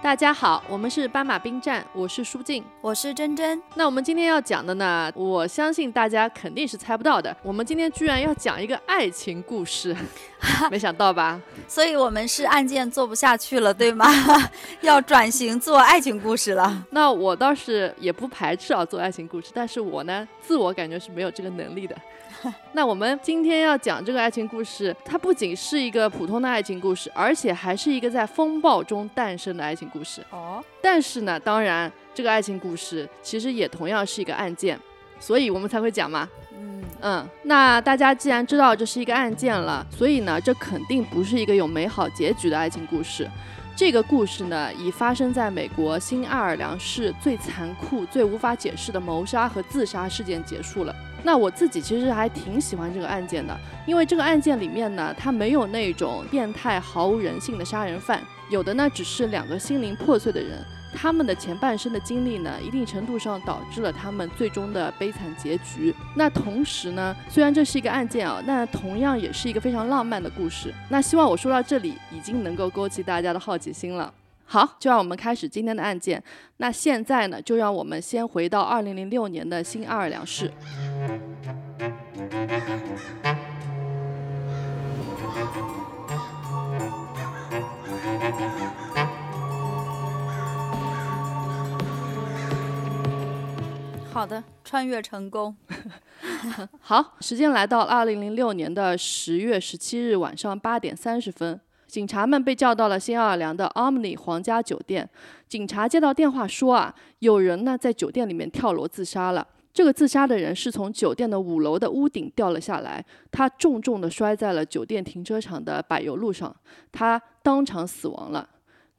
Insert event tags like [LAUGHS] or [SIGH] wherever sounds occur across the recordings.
大家好，我们是斑马兵站，我是舒静。我是珍珍，那我们今天要讲的呢，我相信大家肯定是猜不到的。我们今天居然要讲一个爱情故事，[LAUGHS] 没想到吧？所以我们是案件做不下去了，对吗？[LAUGHS] 要转型做爱情故事了。那我倒是也不排斥啊做爱情故事，但是我呢，自我感觉是没有这个能力的。[LAUGHS] 那我们今天要讲这个爱情故事，它不仅是一个普通的爱情故事，而且还是一个在风暴中诞生的爱情故事。哦，但是呢，当然这个爱情故事其实也同样是一个案件，所以我们才会讲嘛。嗯，嗯，那大家既然知道这是一个案件了，所以呢，这肯定不是一个有美好结局的爱情故事。这个故事呢，以发生在美国新奥尔良市最残酷、最无法解释的谋杀和自杀事件结束了。那我自己其实还挺喜欢这个案件的，因为这个案件里面呢，它没有那种变态、毫无人性的杀人犯，有的呢只是两个心灵破碎的人。他们的前半生的经历呢，一定程度上导致了他们最终的悲惨结局。那同时呢，虽然这是一个案件啊，那同样也是一个非常浪漫的故事。那希望我说到这里，已经能够勾起大家的好奇心了。好，就让我们开始今天的案件。那现在呢，就让我们先回到二零零六年的新奥尔良市。好的，穿越成功。[LAUGHS] 好，时间来到二零零六年的十月十七日晚上八点三十分，警察们被叫到了新奥尔良的 Omni 皇家酒店。警察接到电话说啊，有人呢在酒店里面跳楼自杀了。这个自杀的人是从酒店的五楼的屋顶掉了下来，他重重的摔在了酒店停车场的柏油路上，他当场死亡了。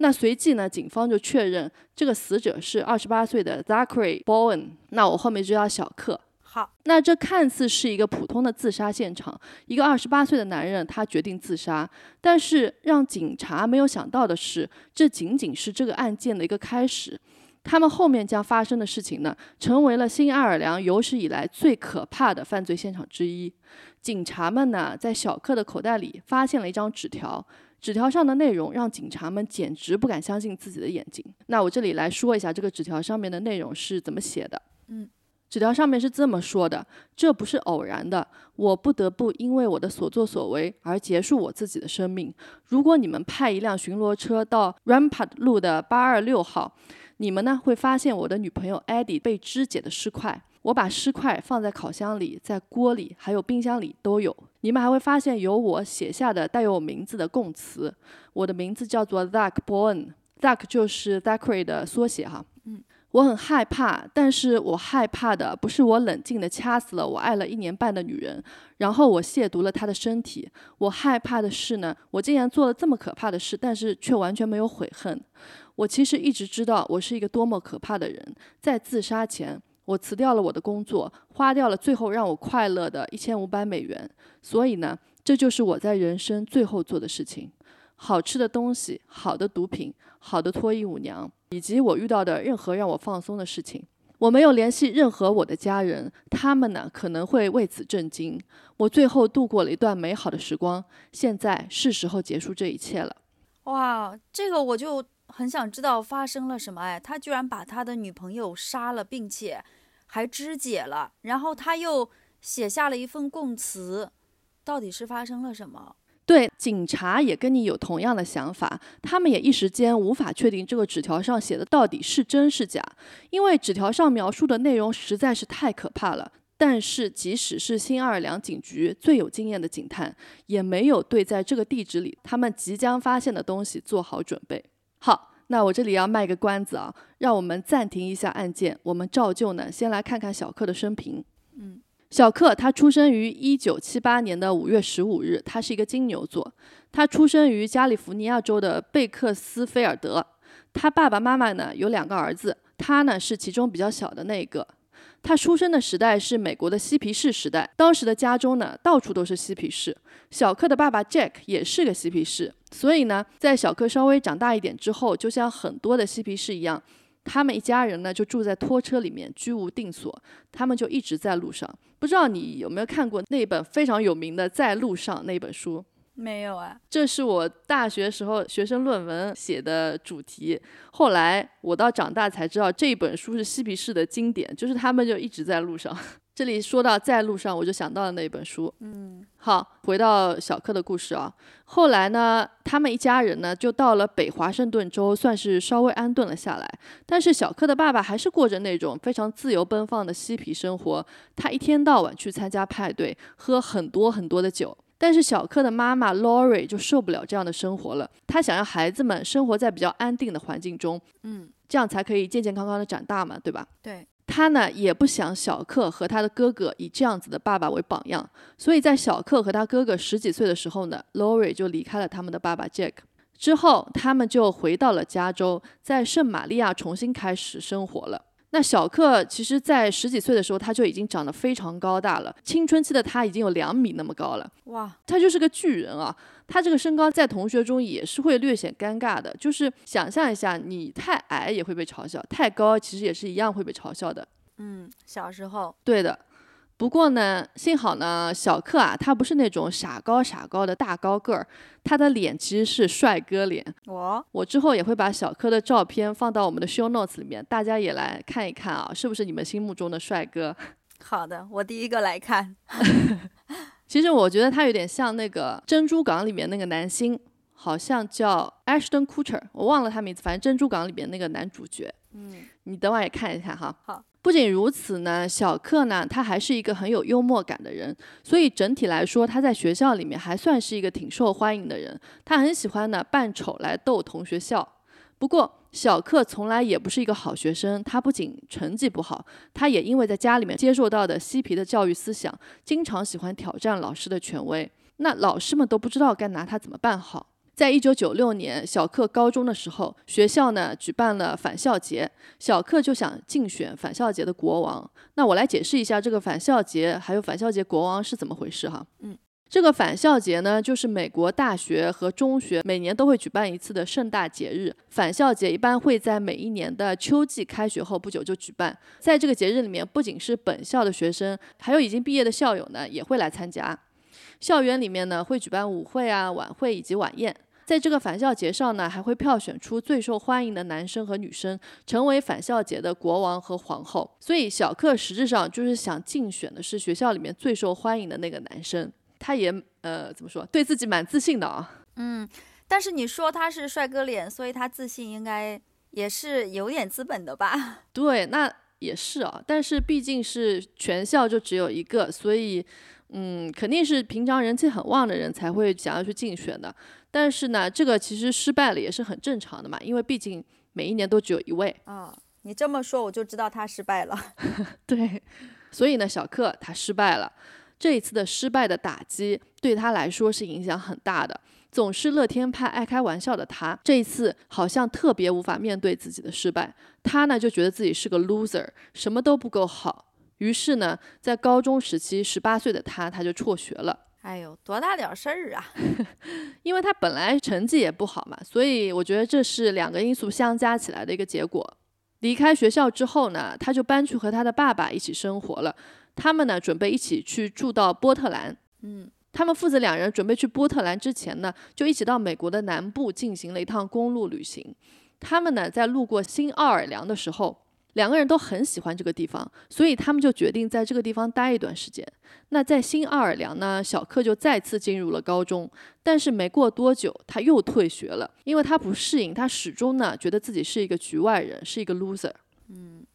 那随即呢，警方就确认这个死者是二十八岁的 Zachary Bowen。那我后面就叫小克。好，那这看似是一个普通的自杀现场，一个二十八岁的男人他决定自杀，但是让警察没有想到的是，这仅仅是这个案件的一个开始。他们后面将发生的事情呢，成为了新奥尔良有史以来最可怕的犯罪现场之一。警察们呢，在小克的口袋里发现了一张纸条，纸条上的内容让警察们简直不敢相信自己的眼睛。那我这里来说一下这个纸条上面的内容是怎么写的。嗯，纸条上面是这么说的：“这不是偶然的，我不得不因为我的所作所为而结束我自己的生命。如果你们派一辆巡逻车到 Rampart 路的八二六号，你们呢会发现我的女朋友 Eddie 被肢解的尸块。我把尸块放在烤箱里、在锅里，还有冰箱里都有。你们还会发现有我写下的带有我名字的供词。我的名字叫做 Zach Bowen，Zach 就是 Zachary 的缩写哈。嗯，我很害怕，但是我害怕的不是我冷静的掐死了我爱了一年半的女人，然后我亵渎了她的身体。我害怕的是呢，我竟然做了这么可怕的事，但是却完全没有悔恨。我其实一直知道我是一个多么可怕的人。在自杀前，我辞掉了我的工作，花掉了最后让我快乐的一千五百美元。所以呢，这就是我在人生最后做的事情。好吃的东西、好的毒品、好的脱衣舞娘，以及我遇到的任何让我放松的事情。我没有联系任何我的家人，他们呢可能会为此震惊。我最后度过了一段美好的时光，现在是时候结束这一切了。哇，这个我就很想知道发生了什么。哎，他居然把他的女朋友杀了，并且还肢解了，然后他又写下了一份供词，到底是发生了什么？对，警察也跟你有同样的想法，他们也一时间无法确定这个纸条上写的到底是真是假，因为纸条上描述的内容实在是太可怕了。但是，即使是新奥尔良警局最有经验的警探，也没有对在这个地址里他们即将发现的东西做好准备。好，那我这里要卖个关子啊，让我们暂停一下案件，我们照旧呢，先来看看小克的生平。嗯。小克他出生于一九七八年的五月十五日，他是一个金牛座。他出生于加利福尼亚州的贝克斯菲尔德。他爸爸妈妈呢有两个儿子，他呢是其中比较小的那个。他出生的时代是美国的嬉皮士时代，当时的家中呢到处都是嬉皮士。小克的爸爸 Jack 也是个嬉皮士，所以呢，在小克稍微长大一点之后，就像很多的嬉皮士一样。他们一家人呢，就住在拖车里面，居无定所。他们就一直在路上。不知道你有没有看过那本非常有名的《在路上》那本书？没有啊。这是我大学时候学生论文写的主题。后来我到长大才知道，这本书是嬉皮士的经典，就是他们就一直在路上。这里说到在路上，我就想到了那本书。嗯，好，回到小克的故事啊。后来呢，他们一家人呢就到了北华盛顿州，算是稍微安顿了下来。但是小克的爸爸还是过着那种非常自由奔放的嬉皮生活，他一天到晚去参加派对，喝很多很多的酒。但是小克的妈妈 Lori 就受不了这样的生活了，她想让孩子们生活在比较安定的环境中，嗯，这样才可以健健康康的长大嘛，对吧？对。他呢也不想小克和他的哥哥以这样子的爸爸为榜样，所以在小克和他哥哥十几岁的时候呢，Lori 就离开了他们的爸爸 Jack。之后他们就回到了加州，在圣玛利亚重新开始生活了。那小克其实，在十几岁的时候，他就已经长得非常高大了。青春期的他已经有两米那么高了，哇，他就是个巨人啊！他这个身高在同学中也是会略显尴尬的。就是想象一下，你太矮也会被嘲笑，太高其实也是一样会被嘲笑的。嗯，小时候，对的。不过呢，幸好呢，小克啊，他不是那种傻高傻高的大高个儿，他的脸其实是帅哥脸。我我之后也会把小克的照片放到我们的 show notes 里面，大家也来看一看啊，是不是你们心目中的帅哥？[LAUGHS] 好的，我第一个来看。[LAUGHS] 其实我觉得他有点像那个《珍珠港》里面那个男星，好像叫 Ashton Kutcher，我忘了他名字，反正《珍珠港》里面那个男主角。嗯，你等会儿也看一下哈。好。不仅如此呢，小克呢，他还是一个很有幽默感的人，所以整体来说，他在学校里面还算是一个挺受欢迎的人。他很喜欢呢扮丑来逗同学笑。不过，小克从来也不是一个好学生，他不仅成绩不好，他也因为在家里面接受到的嬉皮的教育思想，经常喜欢挑战老师的权威。那老师们都不知道该拿他怎么办好。在一九九六年，小克高中的时候，学校呢举办了返校节，小克就想竞选返校节的国王。那我来解释一下这个返校节还有返校节国王是怎么回事哈。嗯，这个返校节呢，就是美国大学和中学每年都会举办一次的盛大节日。返校节一般会在每一年的秋季开学后不久就举办。在这个节日里面，不仅是本校的学生，还有已经毕业的校友呢，也会来参加。校园里面呢，会举办舞会啊、晚会以及晚宴。在这个返校节上呢，还会票选出最受欢迎的男生和女生，成为返校节的国王和皇后。所以小克实质上就是想竞选的是学校里面最受欢迎的那个男生。他也呃怎么说，对自己蛮自信的啊。嗯，但是你说他是帅哥脸，所以他自信应该也是有点资本的吧？[LAUGHS] 对，那也是啊。但是毕竟是全校就只有一个，所以嗯，肯定是平常人气很旺的人才会想要去竞选的。但是呢，这个其实失败了也是很正常的嘛，因为毕竟每一年都只有一位。啊，你这么说我就知道他失败了。[LAUGHS] 对，所以呢，小克他失败了。这一次的失败的打击对他来说是影响很大的。总是乐天派、爱开玩笑的他，这一次好像特别无法面对自己的失败。他呢就觉得自己是个 loser，什么都不够好。于是呢，在高中时期，十八岁的他他就辍学了。哎呦，多大点事儿啊！[LAUGHS] 因为他本来成绩也不好嘛，所以我觉得这是两个因素相加起来的一个结果。离开学校之后呢，他就搬去和他的爸爸一起生活了。他们呢，准备一起去住到波特兰。嗯，他们父子两人准备去波特兰之前呢，就一起到美国的南部进行了一趟公路旅行。他们呢，在路过新奥尔良的时候。两个人都很喜欢这个地方，所以他们就决定在这个地方待一段时间。那在新奥尔良呢，小克就再次进入了高中，但是没过多久他又退学了，因为他不适应，他始终呢觉得自己是一个局外人，是一个 loser。嗯，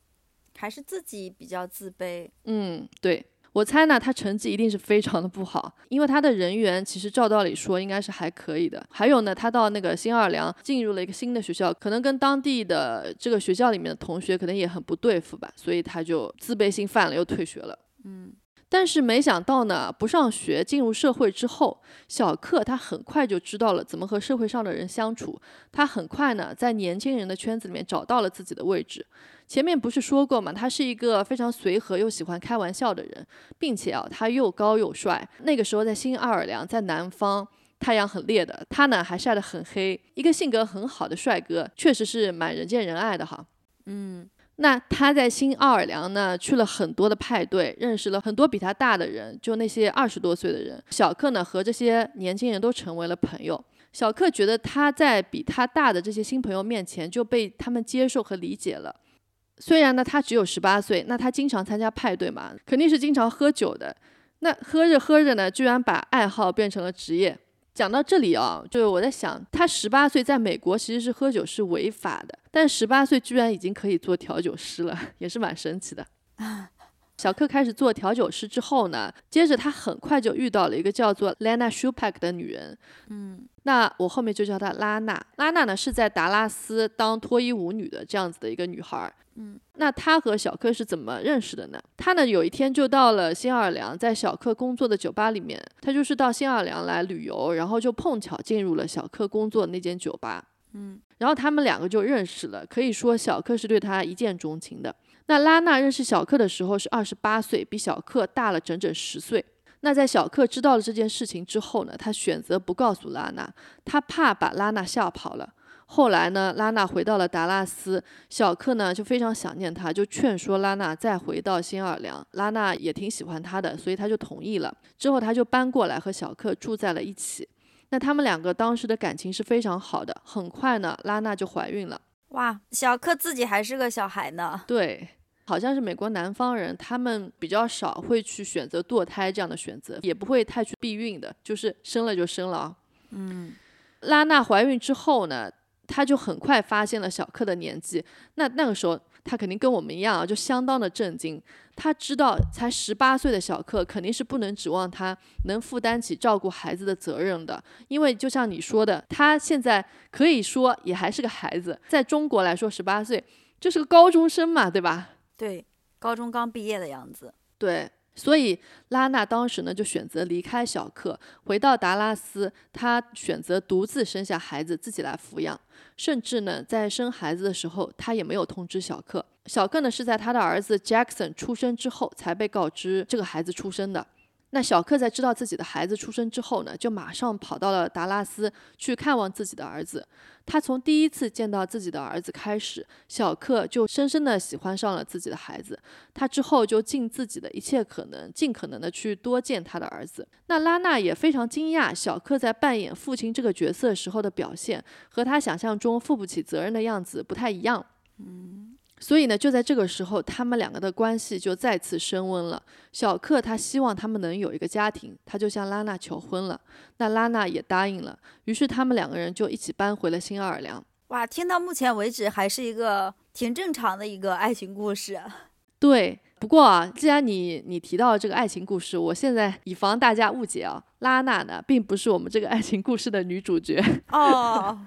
还是自己比较自卑。嗯，对。我猜呢，他成绩一定是非常的不好，因为他的人缘其实照道理说应该是还可以的。还有呢，他到那个新奥尔良进入了一个新的学校，可能跟当地的这个学校里面的同学可能也很不对付吧，所以他就自卑心犯了，又退学了。嗯。但是没想到呢，不上学进入社会之后，小克他很快就知道了怎么和社会上的人相处。他很快呢，在年轻人的圈子里面找到了自己的位置。前面不是说过嘛，他是一个非常随和又喜欢开玩笑的人，并且啊，他又高又帅。那个时候在新奥尔良，在南方，太阳很烈的，他呢还晒得很黑。一个性格很好的帅哥，确实是蛮人见人爱的哈。嗯。那他在新奥尔良呢，去了很多的派对，认识了很多比他大的人，就那些二十多岁的人。小克呢，和这些年轻人都成为了朋友。小克觉得他在比他大的这些新朋友面前就被他们接受和理解了。虽然呢，他只有十八岁，那他经常参加派对嘛，肯定是经常喝酒的。那喝着喝着呢，居然把爱好变成了职业。讲到这里啊，就是我在想，他十八岁在美国其实是喝酒是违法的，但十八岁居然已经可以做调酒师了，也是蛮神奇的。小克开始做调酒师之后呢，接着他很快就遇到了一个叫做 Lana Shupak 的女人。嗯，那我后面就叫她拉娜。拉娜呢是在达拉斯当脱衣舞女的这样子的一个女孩。嗯，那她和小克是怎么认识的呢？她呢有一天就到了新奥尔良，在小克工作的酒吧里面，她就是到新奥尔良来旅游，然后就碰巧进入了小克工作的那间酒吧。嗯，然后他们两个就认识了，可以说小克是对她一见钟情的。那拉娜认识小克的时候是二十八岁，比小克大了整整十岁。那在小克知道了这件事情之后呢，他选择不告诉拉娜，他怕把拉娜吓跑了。后来呢，拉娜回到了达拉斯，小克呢就非常想念他，就劝说拉娜再回到新奥尔良。拉娜也挺喜欢他的，所以他就同意了。之后他就搬过来和小克住在了一起。那他们两个当时的感情是非常好的。很快呢，拉娜就怀孕了。哇，小克自己还是个小孩呢。对，好像是美国南方人，他们比较少会去选择堕胎这样的选择，也不会太去避孕的，就是生了就生了啊。嗯，拉娜怀孕之后呢，她就很快发现了小克的年纪。那那个时候，她肯定跟我们一样啊，就相当的震惊。他知道，才十八岁的小克肯定是不能指望他能负担起照顾孩子的责任的，因为就像你说的，他现在可以说也还是个孩子，在中国来说，十八岁就是个高中生嘛，对吧？对，高中刚毕业的样子。对。所以拉娜当时呢就选择离开小克，回到达拉斯。她选择独自生下孩子，自己来抚养。甚至呢，在生孩子的时候，她也没有通知小克。小克呢是在他的儿子 Jackson 出生之后才被告知这个孩子出生的。那小克在知道自己的孩子出生之后呢，就马上跑到了达拉斯去看望自己的儿子。他从第一次见到自己的儿子开始，小克就深深的喜欢上了自己的孩子。他之后就尽自己的一切可能，尽可能的去多见他的儿子。那拉娜也非常惊讶，小克在扮演父亲这个角色时候的表现，和他想象中负不起责任的样子不太一样。嗯。所以呢，就在这个时候，他们两个的关系就再次升温了。小克他希望他们能有一个家庭，他就向拉娜求婚了。那拉娜也答应了，于是他们两个人就一起搬回了新奥尔良。哇，听到目前为止还是一个挺正常的一个爱情故事。对，不过啊，既然你你提到这个爱情故事，我现在以防大家误解啊，拉娜呢并不是我们这个爱情故事的女主角。哦，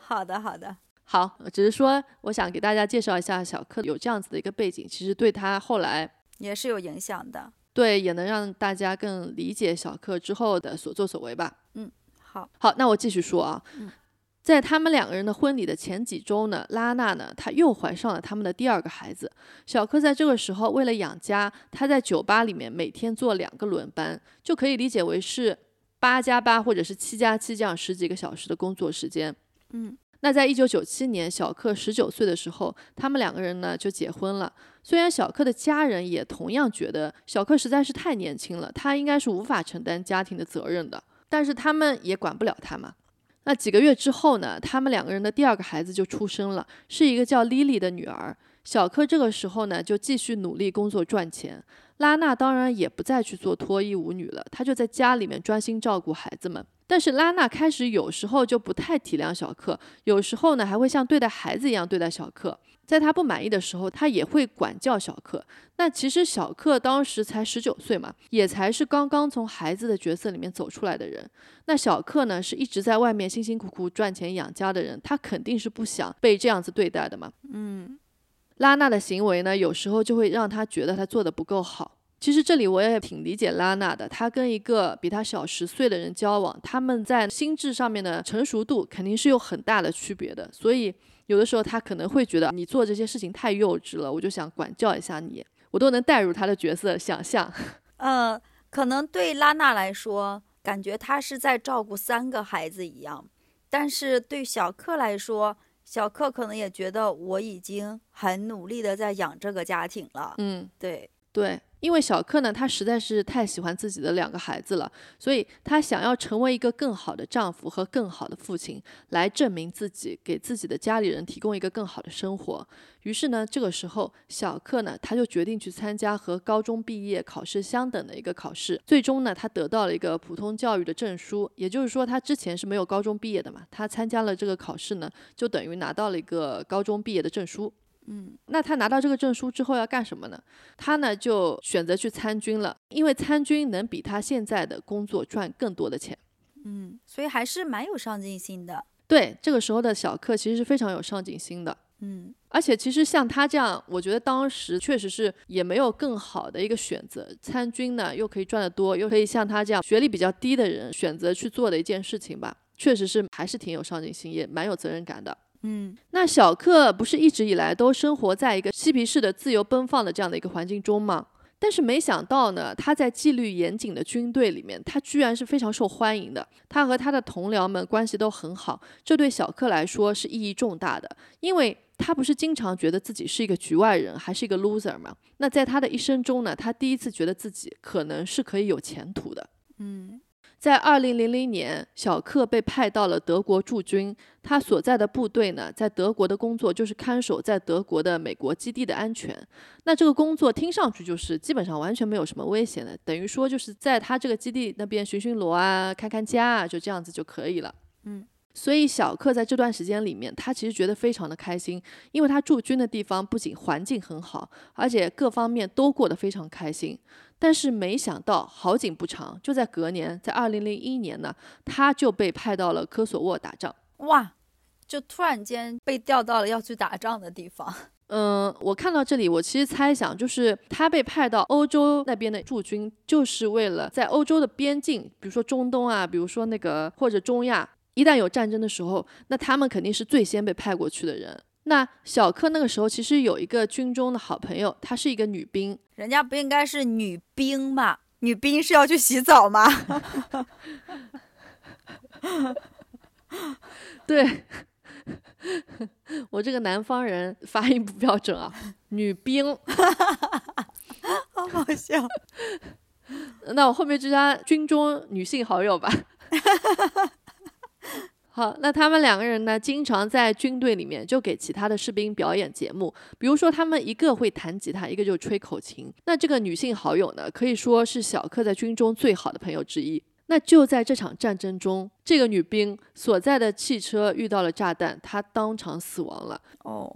好 [LAUGHS] 的好的。好，只是说我想给大家介绍一下小克有这样子的一个背景，其实对他后来也是有影响的。对，也能让大家更理解小克之后的所作所为吧。嗯，好，好，那我继续说啊。嗯，在他们两个人的婚礼的前几周呢，拉娜呢，她又怀上了他们的第二个孩子。小克在这个时候为了养家，他在酒吧里面每天做两个轮班，就可以理解为是八加八或者是七加七这样十几个小时的工作时间。嗯。那在一九九七年，小克十九岁的时候，他们两个人呢就结婚了。虽然小克的家人也同样觉得小克实在是太年轻了，他应该是无法承担家庭的责任的，但是他们也管不了他嘛。那几个月之后呢，他们两个人的第二个孩子就出生了，是一个叫莉莉的女儿。小克这个时候呢就继续努力工作赚钱，拉娜当然也不再去做脱衣舞女了，她就在家里面专心照顾孩子们。但是拉娜开始有时候就不太体谅小克，有时候呢还会像对待孩子一样对待小克。在她不满意的时候，她也会管教小克。那其实小克当时才十九岁嘛，也才是刚刚从孩子的角色里面走出来的人。那小克呢是一直在外面辛辛苦苦赚钱养家的人，他肯定是不想被这样子对待的嘛。嗯，拉娜的行为呢，有时候就会让他觉得他做的不够好。其实这里我也挺理解拉娜的，她跟一个比她小十岁的人交往，他们在心智上面的成熟度肯定是有很大的区别的，所以有的时候她可能会觉得你做这些事情太幼稚了，我就想管教一下你，我都能带入她的角色想象。[LAUGHS] 呃，可能对拉娜来说，感觉她是在照顾三个孩子一样，但是对小克来说，小克可能也觉得我已经很努力的在养这个家庭了。嗯，对，对，因为小克呢，他实在是太喜欢自己的两个孩子了，所以他想要成为一个更好的丈夫和更好的父亲，来证明自己，给自己的家里人提供一个更好的生活。于是呢，这个时候小克呢，他就决定去参加和高中毕业考试相等的一个考试。最终呢，他得到了一个普通教育的证书，也就是说，他之前是没有高中毕业的嘛。他参加了这个考试呢，就等于拿到了一个高中毕业的证书。嗯，那他拿到这个证书之后要干什么呢？他呢就选择去参军了，因为参军能比他现在的工作赚更多的钱。嗯，所以还是蛮有上进心的。对，这个时候的小克其实是非常有上进心的。嗯，而且其实像他这样，我觉得当时确实是也没有更好的一个选择。参军呢，又可以赚得多，又可以像他这样学历比较低的人选择去做的一件事情吧，确实是还是挺有上进心，也蛮有责任感的。嗯，那小克不是一直以来都生活在一个嬉皮士的自由奔放的这样的一个环境中吗？但是没想到呢，他在纪律严谨的军队里面，他居然是非常受欢迎的。他和他的同僚们关系都很好，这对小克来说是意义重大的，因为他不是经常觉得自己是一个局外人，还是一个 loser 吗？那在他的一生中呢，他第一次觉得自己可能是可以有前途的。嗯，在二零零零年，小克被派到了德国驻军。他所在的部队呢，在德国的工作就是看守在德国的美国基地的安全。那这个工作听上去就是基本上完全没有什么危险的，等于说就是在他这个基地那边巡巡逻啊、看看家啊，就这样子就可以了。嗯，所以小克在这段时间里面，他其实觉得非常的开心，因为他驻军的地方不仅环境很好，而且各方面都过得非常开心。但是没想到好景不长，就在隔年，在二零零一年呢，他就被派到了科索沃打仗。哇，就突然间被调到了要去打仗的地方。[LAUGHS] 嗯，我看到这里，我其实猜想，就是他被派到欧洲那边的驻军，就是为了在欧洲的边境，比如说中东啊，比如说那个或者中亚，一旦有战争的时候，那他们肯定是最先被派过去的人。那小柯那个时候其实有一个军中的好朋友，她是一个女兵，人家不应该是女兵吗？女兵是要去洗澡吗？[LAUGHS] 对，[LAUGHS] 我这个南方人发音不标准啊，女兵，[LAUGHS] 好好笑。那我后面就加军中女性好友吧。好，那他们两个人呢，经常在军队里面就给其他的士兵表演节目，比如说他们一个会弹吉他，一个就吹口琴。那这个女性好友呢，可以说是小克在军中最好的朋友之一。那就在这场战争中，这个女兵所在的汽车遇到了炸弹，她当场死亡了。哦，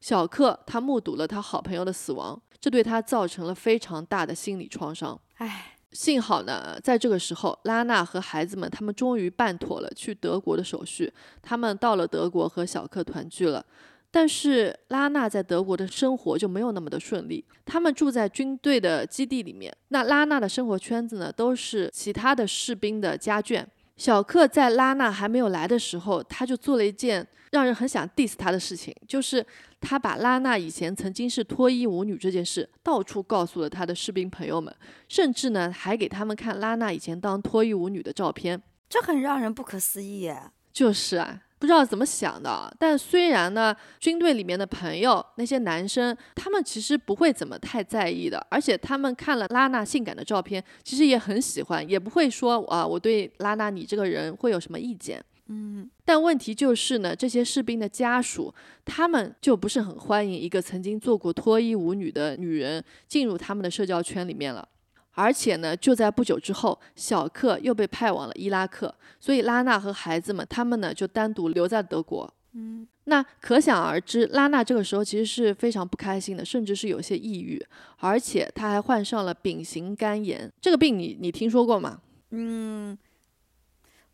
小克他目睹了他好朋友的死亡，这对他造成了非常大的心理创伤。唉，幸好呢，在这个时候，拉娜和孩子们他们终于办妥了去德国的手续，他们到了德国和小克团聚了。但是拉娜在德国的生活就没有那么的顺利。他们住在军队的基地里面，那拉娜的生活圈子呢，都是其他的士兵的家眷。小克在拉娜还没有来的时候，他就做了一件让人很想 diss 他的事情，就是他把拉娜以前曾经是脱衣舞女这件事到处告诉了他的士兵朋友们，甚至呢还给他们看拉娜以前当脱衣舞女的照片。这很让人不可思议耶。就是啊。不知道怎么想的，但虽然呢，军队里面的朋友那些男生，他们其实不会怎么太在意的，而且他们看了拉娜性感的照片，其实也很喜欢，也不会说啊，我对拉娜你这个人会有什么意见。嗯，但问题就是呢，这些士兵的家属，他们就不是很欢迎一个曾经做过脱衣舞女的女人进入他们的社交圈里面了。而且呢，就在不久之后，小克又被派往了伊拉克，所以拉娜和孩子们他们呢就单独留在德国。嗯，那可想而知，拉娜这个时候其实是非常不开心的，甚至是有些抑郁，而且她还患上了丙型肝炎。这个病你你听说过吗？嗯，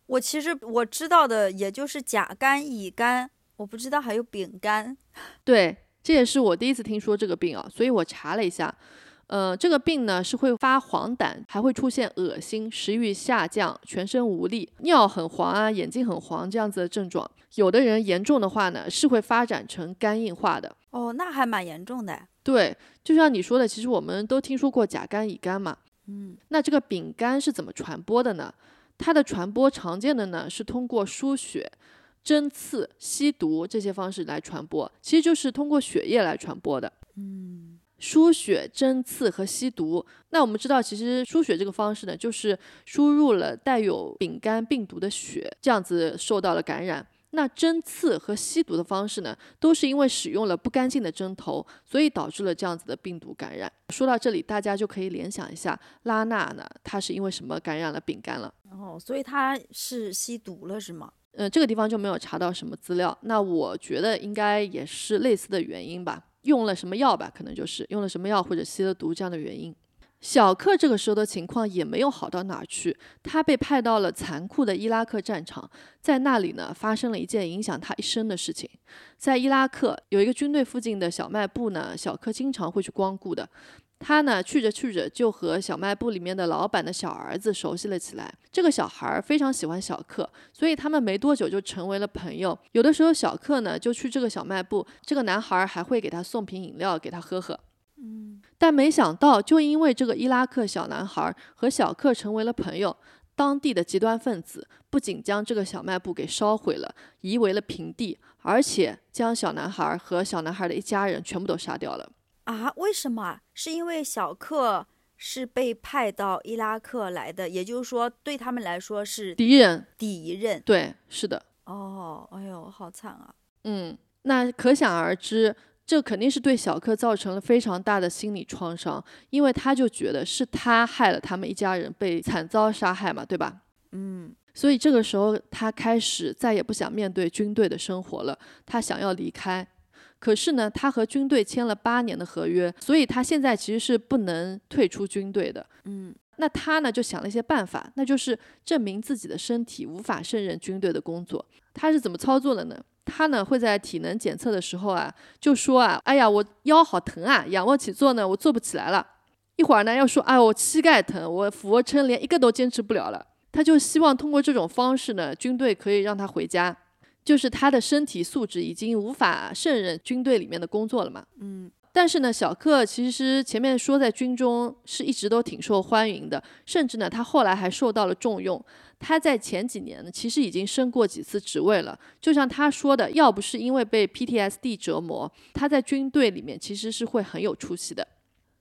我其实我知道的也就是甲肝、乙肝，我不知道还有丙肝。[LAUGHS] 对，这也是我第一次听说这个病啊，所以我查了一下。呃，这个病呢是会发黄疸，还会出现恶心、食欲下降、全身无力、尿很黄啊、眼睛很黄这样子的症状。有的人严重的话呢，是会发展成肝硬化的。哦，那还蛮严重的。对，就像你说的，其实我们都听说过甲肝、乙肝嘛。嗯，那这个丙肝是怎么传播的呢？它的传播常见的呢是通过输血。针刺、吸毒这些方式来传播，其实就是通过血液来传播的。嗯，输血、针刺和吸毒。那我们知道，其实输血这个方式呢，就是输入了带有丙肝病毒的血，这样子受到了感染。那针刺和吸毒的方式呢，都是因为使用了不干净的针头，所以导致了这样子的病毒感染。说到这里，大家就可以联想一下，拉娜呢，她是因为什么感染了丙肝了？哦，所以她是吸毒了是吗？嗯，这个地方就没有查到什么资料。那我觉得应该也是类似的原因吧，用了什么药吧，可能就是用了什么药或者吸了毒这样的原因。小克这个时候的情况也没有好到哪儿去，他被派到了残酷的伊拉克战场，在那里呢发生了一件影响他一生的事情。在伊拉克有一个军队附近的小卖部呢，小克经常会去光顾的。他呢去着去着就和小卖部里面的老板的小儿子熟悉了起来。这个小孩儿非常喜欢小克，所以他们没多久就成为了朋友。有的时候小克呢就去这个小卖部，这个男孩儿还会给他送瓶饮料给他喝喝。嗯，但没想到，就因为这个伊拉克小男孩和小克成为了朋友，当地的极端分子不仅将这个小卖部给烧毁了，夷为了平地，而且将小男孩和小男孩的一家人全部都杀掉了。啊，为什么？是因为小克是被派到伊拉克来的，也就是说对他们来说是敌人，敌人。对，是的，哦，哎呦，好惨啊！嗯，那可想而知。这肯定是对小克造成了非常大的心理创伤，因为他就觉得是他害了他们一家人被惨遭杀害嘛，对吧？嗯，所以这个时候他开始再也不想面对军队的生活了，他想要离开。可是呢，他和军队签了八年的合约，所以他现在其实是不能退出军队的。嗯，那他呢就想了一些办法，那就是证明自己的身体无法胜任军队的工作。他是怎么操作的呢？他呢会在体能检测的时候啊，就说啊，哎呀，我腰好疼啊，仰卧起坐呢我做不起来了。一会儿呢要说，哎，我膝盖疼，我俯卧撑连一个都坚持不了了。他就希望通过这种方式呢，军队可以让他回家，就是他的身体素质已经无法胜任军队里面的工作了嘛。嗯，但是呢，小克其实前面说在军中是一直都挺受欢迎的，甚至呢他后来还受到了重用。他在前几年呢，其实已经升过几次职位了。就像他说的，要不是因为被 PTSD 折磨，他在军队里面其实是会很有出息的。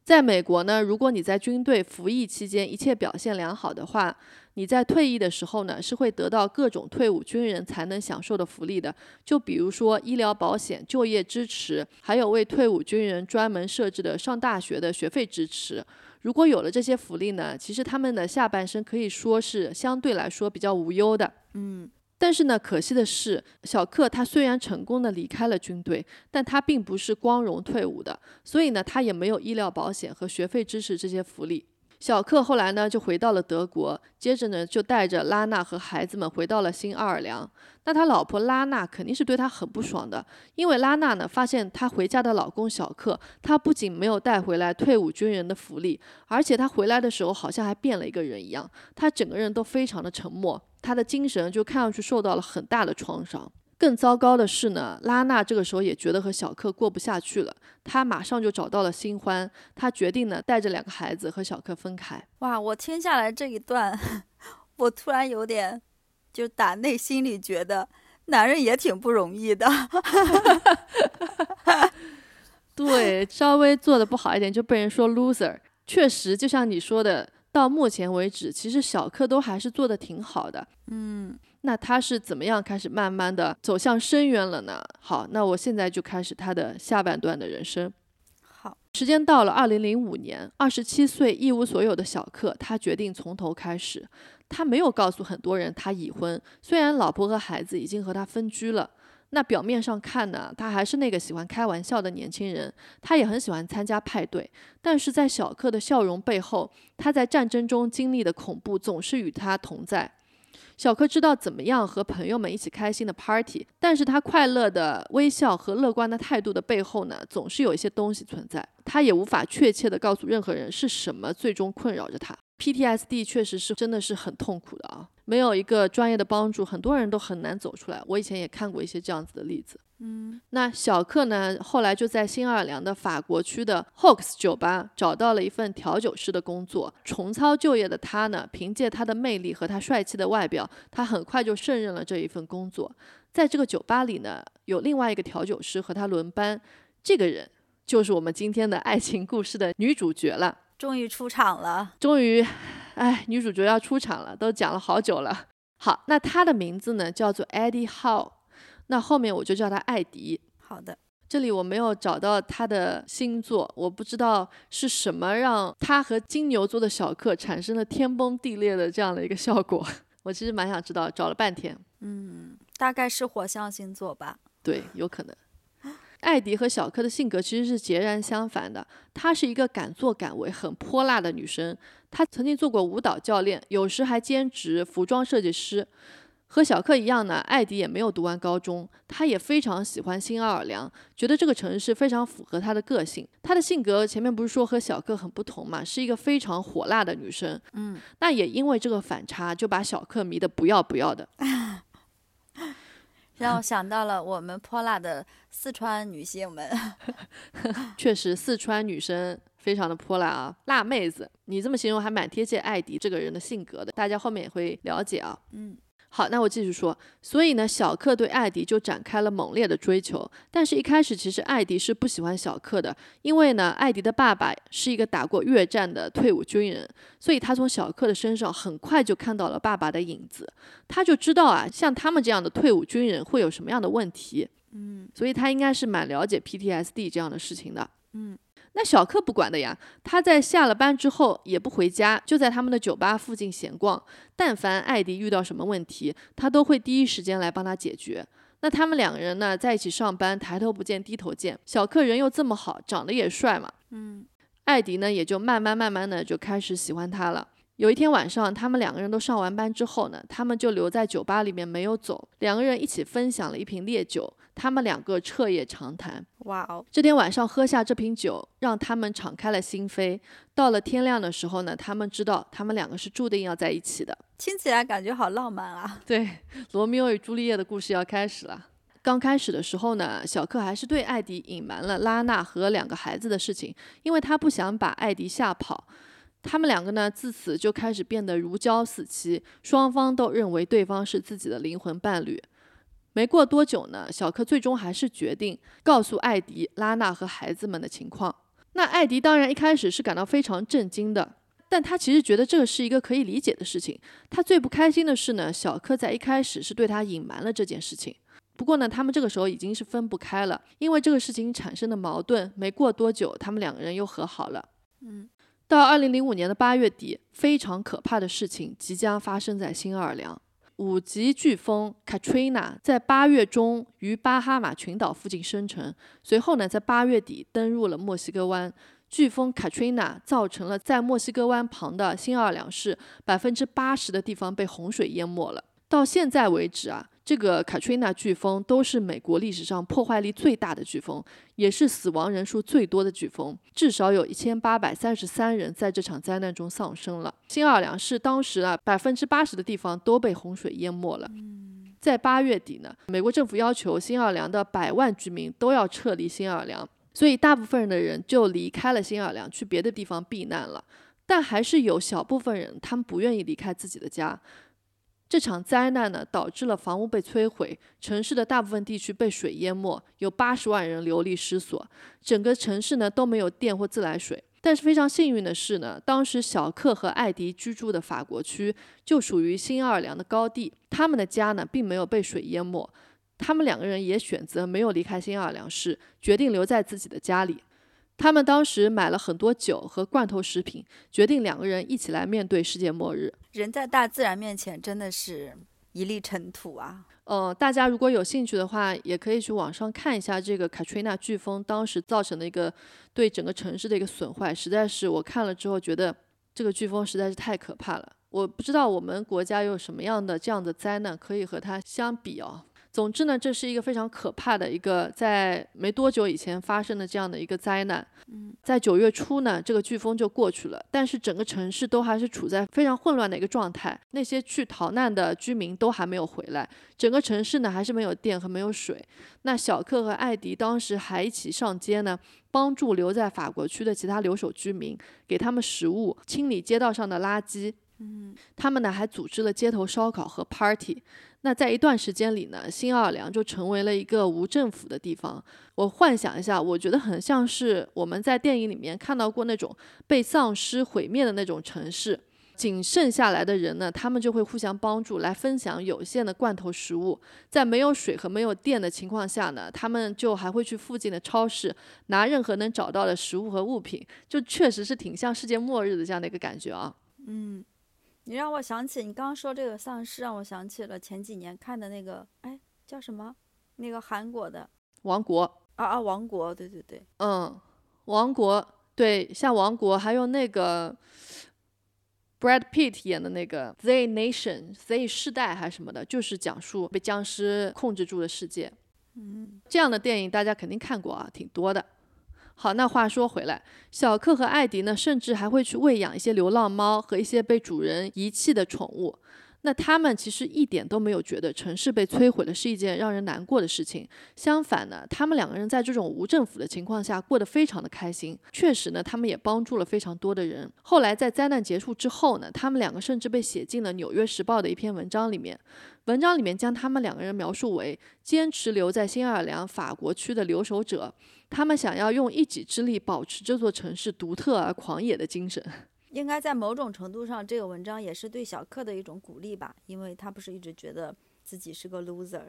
在美国呢，如果你在军队服役期间一切表现良好的话，你在退役的时候呢，是会得到各种退伍军人才能享受的福利的。就比如说医疗保险、就业支持，还有为退伍军人专门设置的上大学的学费支持。如果有了这些福利呢，其实他们的下半生可以说是相对来说比较无忧的。嗯。但是呢，可惜的是，小克他虽然成功的离开了军队，但他并不是光荣退伍的，所以呢，他也没有医疗保险和学费支持这些福利。小克后来呢，就回到了德国，接着呢，就带着拉娜和孩子们回到了新奥尔良。那他老婆拉娜肯定是对他很不爽的，因为拉娜呢，发现她回家的老公小克，他不仅没有带回来退伍军人的福利，而且他回来的时候好像还变了一个人一样，他整个人都非常的沉默，他的精神就看上去受到了很大的创伤。更糟糕的是呢，拉娜这个时候也觉得和小克过不下去了，她马上就找到了新欢，她决定呢带着两个孩子和小克分开。哇，我听下来这一段，[LAUGHS] 我突然有点，就打内心里觉得男人也挺不容易的。[LAUGHS] 对，稍微做的不好一点就被人说 loser。确实，就像你说的，到目前为止，其实小克都还是做的挺好的。嗯。那他是怎么样开始慢慢的走向深渊了呢？好，那我现在就开始他的下半段的人生。好，时间到了二零零五年，二十七岁一无所有的小克，他决定从头开始。他没有告诉很多人他已婚，虽然老婆和孩子已经和他分居了。那表面上看呢，他还是那个喜欢开玩笑的年轻人，他也很喜欢参加派对。但是在小克的笑容背后，他在战争中经历的恐怖总是与他同在。小柯知道怎么样和朋友们一起开心的 party，但是他快乐的微笑和乐观的态度的背后呢，总是有一些东西存在，他也无法确切的告诉任何人是什么最终困扰着他。PTSD 确实是真的是很痛苦的啊，没有一个专业的帮助，很多人都很难走出来。我以前也看过一些这样子的例子。嗯，那小克呢，后来就在新奥尔良的法国区的 Hawks 酒吧找到了一份调酒师的工作。重操旧业的他呢，凭借他的魅力和他帅气的外表，他很快就胜任了这一份工作。在这个酒吧里呢，有另外一个调酒师和他轮班，这个人就是我们今天的爱情故事的女主角了。终于出场了，终于，哎，女主角要出场了，都讲了好久了。好，那她的名字呢叫做 Eddie Howe，那后面我就叫他艾迪。好的，这里我没有找到他的星座，我不知道是什么让他和金牛座的小克产生了天崩地裂的这样的一个效果。[LAUGHS] 我其实蛮想知道，找了半天。嗯，大概是火象星座吧。对，有可能。艾迪和小柯的性格其实是截然相反的。她是一个敢作敢为、很泼辣的女生。她曾经做过舞蹈教练，有时还兼职服装设计师。和小克一样呢，艾迪也没有读完高中。他也非常喜欢新奥尔良，觉得这个城市非常符合他的个性。他的性格前面不是说和小克很不同嘛，是一个非常火辣的女生。嗯，那也因为这个反差，就把小克迷得不要不要的。[LAUGHS] 让我想到了我们泼辣的四川女性们。[LAUGHS] 确实，四川女生非常的泼辣啊，辣妹子。你这么形容还蛮贴切艾迪这个人的性格的，大家后面也会了解啊。嗯。好，那我继续说。所以呢，小克对艾迪就展开了猛烈的追求。但是，一开始其实艾迪是不喜欢小克的，因为呢，艾迪的爸爸是一个打过越战的退伍军人，所以他从小克的身上很快就看到了爸爸的影子。他就知道啊，像他们这样的退伍军人会有什么样的问题。嗯，所以他应该是蛮了解 PTSD 这样的事情的。嗯。那小克不管的呀，他在下了班之后也不回家，就在他们的酒吧附近闲逛。但凡艾迪遇到什么问题，他都会第一时间来帮他解决。那他们两个人呢，在一起上班，抬头不见低头见。小克人又这么好，长得也帅嘛，嗯，艾迪呢也就慢慢慢慢的就开始喜欢他了。有一天晚上，他们两个人都上完班之后呢，他们就留在酒吧里面没有走，两个人一起分享了一瓶烈酒。他们两个彻夜长谈，哇哦！这天晚上喝下这瓶酒，让他们敞开了心扉。到了天亮的时候呢，他们知道他们两个是注定要在一起的。听起来感觉好浪漫啊！对，罗密欧与朱丽叶的故事要开始了。刚开始的时候呢，小克还是对艾迪隐瞒了拉娜和两个孩子的事情，因为他不想把艾迪吓跑。他们两个呢，自此就开始变得如胶似漆，双方都认为对方是自己的灵魂伴侣。没过多久呢，小克最终还是决定告诉艾迪、拉娜和孩子们的情况。那艾迪当然一开始是感到非常震惊的，但他其实觉得这个是一个可以理解的事情。他最不开心的是呢，小克在一开始是对他隐瞒了这件事情。不过呢，他们这个时候已经是分不开了，因为这个事情产生的矛盾，没过多久，他们两个人又和好了。嗯，到二零零五年的八月底，非常可怕的事情即将发生在新奥尔良。五级飓风 Katrina 在八月中于巴哈马群岛附近生成，随后呢，在八月底登陆了墨西哥湾。飓风 Katrina 造成了在墨西哥湾旁的新奥尔良市百分之八十的地方被洪水淹没了。到现在为止啊。这个卡翠娜飓风都是美国历史上破坏力最大的飓风，也是死亡人数最多的飓风，至少有一千八百三十三人在这场灾难中丧生了。新奥尔良市当时啊，百分之八十的地方都被洪水淹没了。在八月底呢，美国政府要求新奥尔良的百万居民都要撤离新奥尔良，所以大部分的人就离开了新奥尔良，去别的地方避难了。但还是有小部分人，他们不愿意离开自己的家。这场灾难呢，导致了房屋被摧毁，城市的大部分地区被水淹没，有八十万人流离失所，整个城市呢都没有电或自来水。但是非常幸运的是呢，当时小克和艾迪居住的法国区就属于新奥尔良的高地，他们的家呢并没有被水淹没，他们两个人也选择没有离开新奥尔良市，决定留在自己的家里。他们当时买了很多酒和罐头食品，决定两个人一起来面对世界末日。人在大自然面前真的是一粒尘土啊！呃，大家如果有兴趣的话，也可以去网上看一下这个卡 n 娜飓风当时造成的一个对整个城市的一个损坏。实在是我看了之后觉得这个飓风实在是太可怕了。我不知道我们国家有什么样的这样的灾难可以和它相比哦。总之呢，这是一个非常可怕的一个在没多久以前发生的这样的一个灾难。嗯，在九月初呢，这个飓风就过去了，但是整个城市都还是处在非常混乱的一个状态。那些去逃难的居民都还没有回来，整个城市呢还是没有电和没有水。那小克和艾迪当时还一起上街呢，帮助留在法国区的其他留守居民，给他们食物，清理街道上的垃圾。嗯，他们呢还组织了街头烧烤和 party。那在一段时间里呢，新奥尔良就成为了一个无政府的地方。我幻想一下，我觉得很像是我们在电影里面看到过那种被丧尸毁灭的那种城市。仅剩下来的人呢，他们就会互相帮助，来分享有限的罐头食物。在没有水和没有电的情况下呢，他们就还会去附近的超市拿任何能找到的食物和物品。就确实是挺像世界末日的这样的一个感觉啊。嗯。你让我想起你刚刚说这个丧尸，让我想起了前几年看的那个，哎，叫什么？那个韩国的《王国》啊啊，《王国》对对对，嗯，《王国》对，像《王国》，还有那个 Brad Pitt 演的那个《Z Nation》Z 世代还是什么的，就是讲述被僵尸控制住的世界。嗯，这样的电影大家肯定看过啊，挺多的。好，那话说回来，小克和艾迪呢，甚至还会去喂养一些流浪猫和一些被主人遗弃的宠物。那他们其实一点都没有觉得城市被摧毁了是一件让人难过的事情。相反呢，他们两个人在这种无政府的情况下过得非常的开心。确实呢，他们也帮助了非常多的人。后来在灾难结束之后呢，他们两个甚至被写进了《纽约时报》的一篇文章里面。文章里面将他们两个人描述为坚持留在新奥尔良法国区的留守者。他们想要用一己之力保持这座城市独特而狂野的精神。应该在某种程度上，这个文章也是对小克的一种鼓励吧，因为他不是一直觉得自己是个 loser。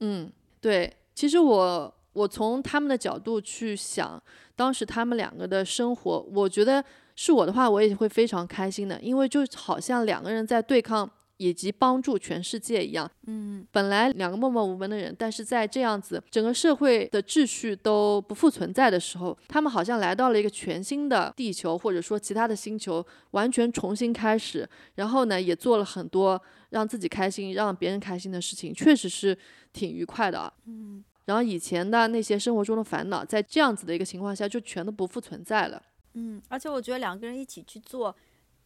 嗯，对。其实我我从他们的角度去想，当时他们两个的生活，我觉得是我的话，我也会非常开心的，因为就好像两个人在对抗。以及帮助全世界一样，嗯，本来两个默默无闻的人，但是在这样子整个社会的秩序都不复存在的时候，他们好像来到了一个全新的地球，或者说其他的星球，完全重新开始。然后呢，也做了很多让自己开心、让别人开心的事情，确实是挺愉快的。嗯，然后以前的那些生活中的烦恼，在这样子的一个情况下，就全都不复存在了。嗯，而且我觉得两个人一起去做。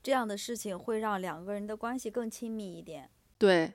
这样的事情会让两个人的关系更亲密一点。对，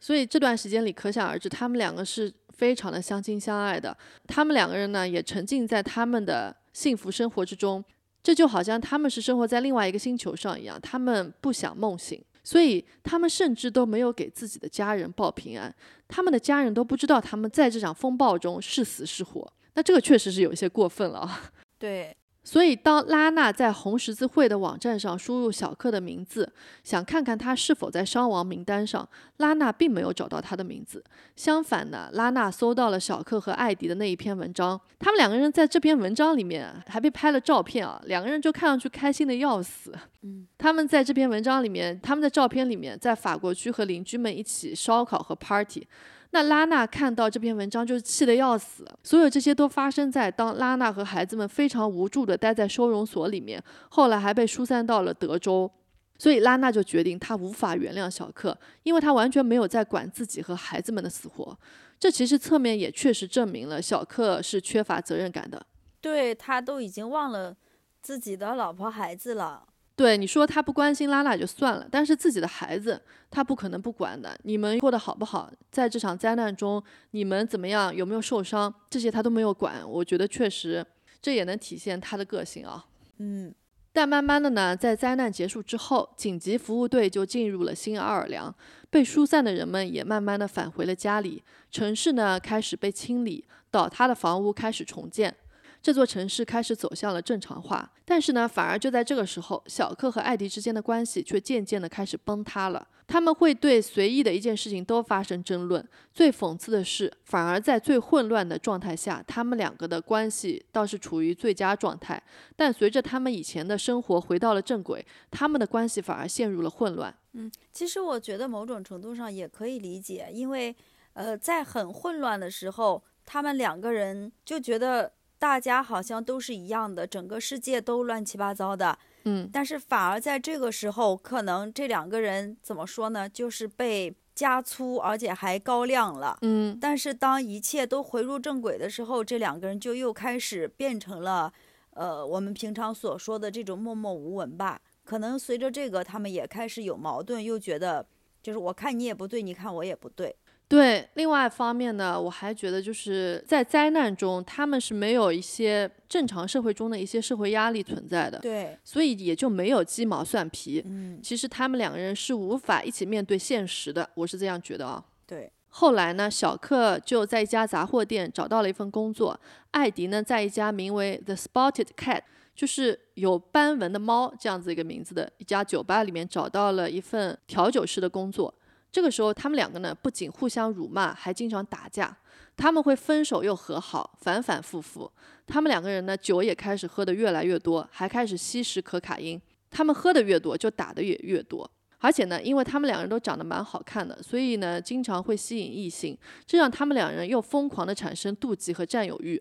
所以这段时间里，可想而知，他们两个是非常的相亲相爱的。他们两个人呢，也沉浸在他们的幸福生活之中。这就好像他们是生活在另外一个星球上一样，他们不想梦醒，所以他们甚至都没有给自己的家人报平安。他们的家人都不知道他们在这场风暴中是死是活。那这个确实是有一些过分了啊。对。所以，当拉娜在红十字会的网站上输入小克的名字，想看看他是否在伤亡名单上，拉娜并没有找到他的名字。相反呢，拉娜搜到了小克和艾迪的那一篇文章，他们两个人在这篇文章里面还被拍了照片啊，两个人就看上去开心的要死。嗯，他们在这篇文章里面，他们在照片里面在法国区和邻居们一起烧烤和 party。那拉娜看到这篇文章就气得要死。所有这些都发生在当拉娜和孩子们非常无助地待在收容所里面，后来还被疏散到了德州。所以拉娜就决定，她无法原谅小克，因为他完全没有在管自己和孩子们的死活。这其实侧面也确实证明了小克是缺乏责任感的。对他都已经忘了自己的老婆孩子了。对你说他不关心拉拉就算了，但是自己的孩子他不可能不管的。你们过得好不好，在这场灾难中你们怎么样，有没有受伤，这些他都没有管。我觉得确实这也能体现他的个性啊。嗯，但慢慢的呢，在灾难结束之后，紧急服务队就进入了新奥尔良，被疏散的人们也慢慢的返回了家里，城市呢开始被清理，倒塌的房屋开始重建。这座城市开始走向了正常化，但是呢，反而就在这个时候，小克和艾迪之间的关系却渐渐的开始崩塌了。他们会对随意的一件事情都发生争论。最讽刺的是，反而在最混乱的状态下，他们两个的关系倒是处于最佳状态。但随着他们以前的生活回到了正轨，他们的关系反而陷入了混乱。嗯，其实我觉得某种程度上也可以理解，因为，呃，在很混乱的时候，他们两个人就觉得。大家好像都是一样的，整个世界都乱七八糟的，嗯，但是反而在这个时候，可能这两个人怎么说呢？就是被加粗，而且还高亮了。嗯，但是当一切都回入正轨的时候，这两个人就又开始变成了，呃，我们平常所说的这种默默无闻吧。可能随着这个，他们也开始有矛盾，又觉得就是我看你也不对，你看我也不对。对，另外一方面呢，我还觉得就是在灾难中，他们是没有一些正常社会中的一些社会压力存在的，对，所以也就没有鸡毛蒜皮。嗯，其实他们两个人是无法一起面对现实的，我是这样觉得啊。对，后来呢，小克就在一家杂货店找到了一份工作，艾迪呢，在一家名为 The Spotted Cat，就是有斑纹的猫这样子一个名字的一家酒吧里面找到了一份调酒师的工作。这个时候，他们两个呢，不仅互相辱骂，还经常打架。他们会分手又和好，反反复复。他们两个人呢，酒也开始喝得越来越多，还开始吸食可卡因。他们喝的越多，就打的也越多。而且呢，因为他们两人都长得蛮好看的，所以呢，经常会吸引异性，这让他们两人又疯狂的产生妒忌和占有欲。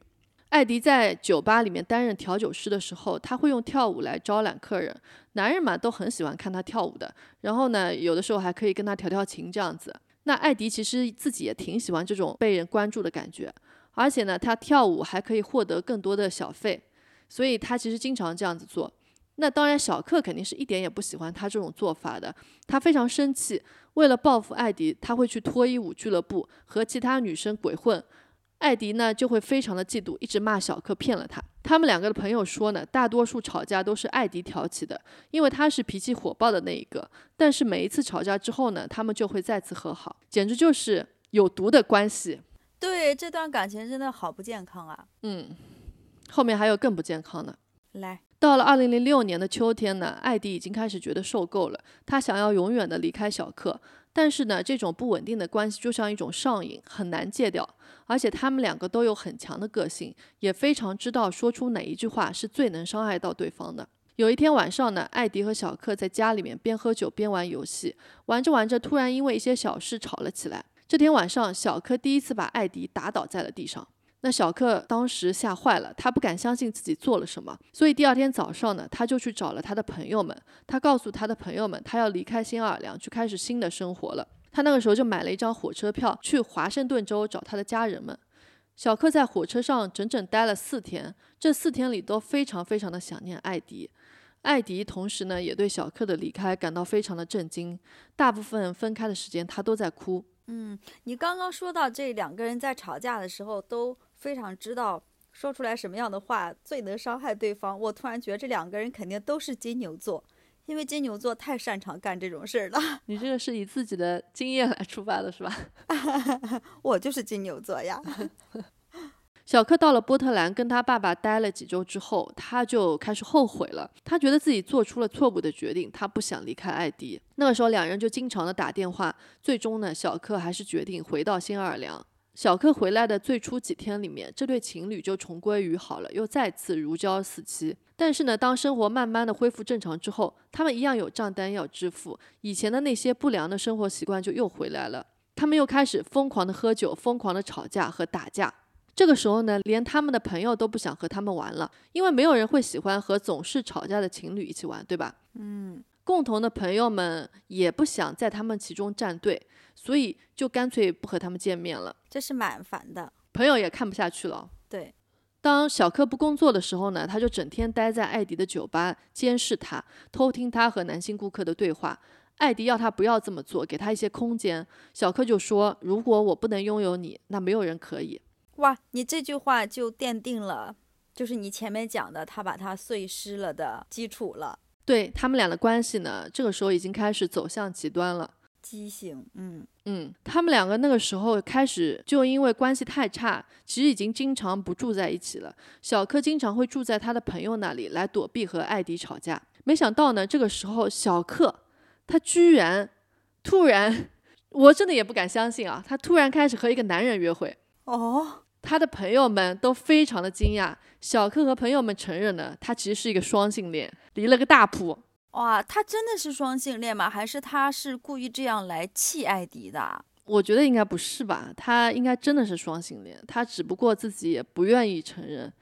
艾迪在酒吧里面担任调酒师的时候，他会用跳舞来招揽客人。男人嘛，都很喜欢看他跳舞的。然后呢，有的时候还可以跟他调调情这样子。那艾迪其实自己也挺喜欢这种被人关注的感觉。而且呢，他跳舞还可以获得更多的小费，所以他其实经常这样子做。那当然，小克肯定是一点也不喜欢他这种做法的。他非常生气，为了报复艾迪，他会去脱衣舞俱乐部和其他女生鬼混。艾迪呢就会非常的嫉妒，一直骂小克骗了他。他们两个的朋友说呢，大多数吵架都是艾迪挑起的，因为他是脾气火爆的那一个。但是每一次吵架之后呢，他们就会再次和好，简直就是有毒的关系。对，这段感情真的好不健康啊。嗯，后面还有更不健康的。来，到了二零零六年的秋天呢，艾迪已经开始觉得受够了，他想要永远的离开小克。但是呢，这种不稳定的关系就像一种上瘾，很难戒掉。而且他们两个都有很强的个性，也非常知道说出哪一句话是最能伤害到对方的。有一天晚上呢，艾迪和小克在家里面边喝酒边玩游戏，玩着玩着，突然因为一些小事吵了起来。这天晚上，小克第一次把艾迪打倒在了地上。那小克当时吓坏了，他不敢相信自己做了什么，所以第二天早上呢，他就去找了他的朋友们。他告诉他的朋友们，他要离开新奥尔良，去开始新的生活了。他那个时候就买了一张火车票去华盛顿州找他的家人们。小克在火车上整整待了四天，这四天里都非常非常的想念艾迪。艾迪同时呢，也对小克的离开感到非常的震惊。大部分分开的时间，他都在哭。嗯，你刚刚说到这两个人在吵架的时候都。非常知道说出来什么样的话最能伤害对方。我突然觉得这两个人肯定都是金牛座，因为金牛座太擅长干这种事儿了。[LAUGHS] 你这个是以自己的经验来出发的，是吧？[LAUGHS] 我就是金牛座呀。[LAUGHS] 小克到了波特兰跟他爸爸待了几周之后，他就开始后悔了。他觉得自己做出了错误的决定，他不想离开艾迪。那个时候两人就经常的打电话。最终呢，小克还是决定回到新奥尔良。小克回来的最初几天里面，这对情侣就重归于好了，又再次如胶似漆。但是呢，当生活慢慢的恢复正常之后，他们一样有账单要支付，以前的那些不良的生活习惯就又回来了。他们又开始疯狂的喝酒，疯狂的吵架和打架。这个时候呢，连他们的朋友都不想和他们玩了，因为没有人会喜欢和总是吵架的情侣一起玩，对吧？嗯。共同的朋友们也不想在他们其中站队，所以就干脆不和他们见面了。这是蛮烦的，朋友也看不下去了。对，当小克不工作的时候呢，他就整天待在艾迪的酒吧监视他，偷听他和男性顾客的对话。艾迪要他不要这么做，给他一些空间。小克就说：“如果我不能拥有你，那没有人可以。”哇，你这句话就奠定了，就是你前面讲的他把他碎尸了的基础了。对他们俩的关系呢，这个时候已经开始走向极端了。畸形，嗯嗯，他们两个那个时候开始就因为关系太差，其实已经经常不住在一起了。小柯经常会住在他的朋友那里来躲避和艾迪吵架。没想到呢，这个时候小克他居然突然，[LAUGHS] 我真的也不敢相信啊，他突然开始和一个男人约会。哦。他的朋友们都非常的惊讶，小克和朋友们承认了，他其实是一个双性恋，离了个大谱。哇，他真的是双性恋吗？还是他是故意这样来气艾迪的？我觉得应该不是吧，他应该真的是双性恋，他只不过自己也不愿意承认。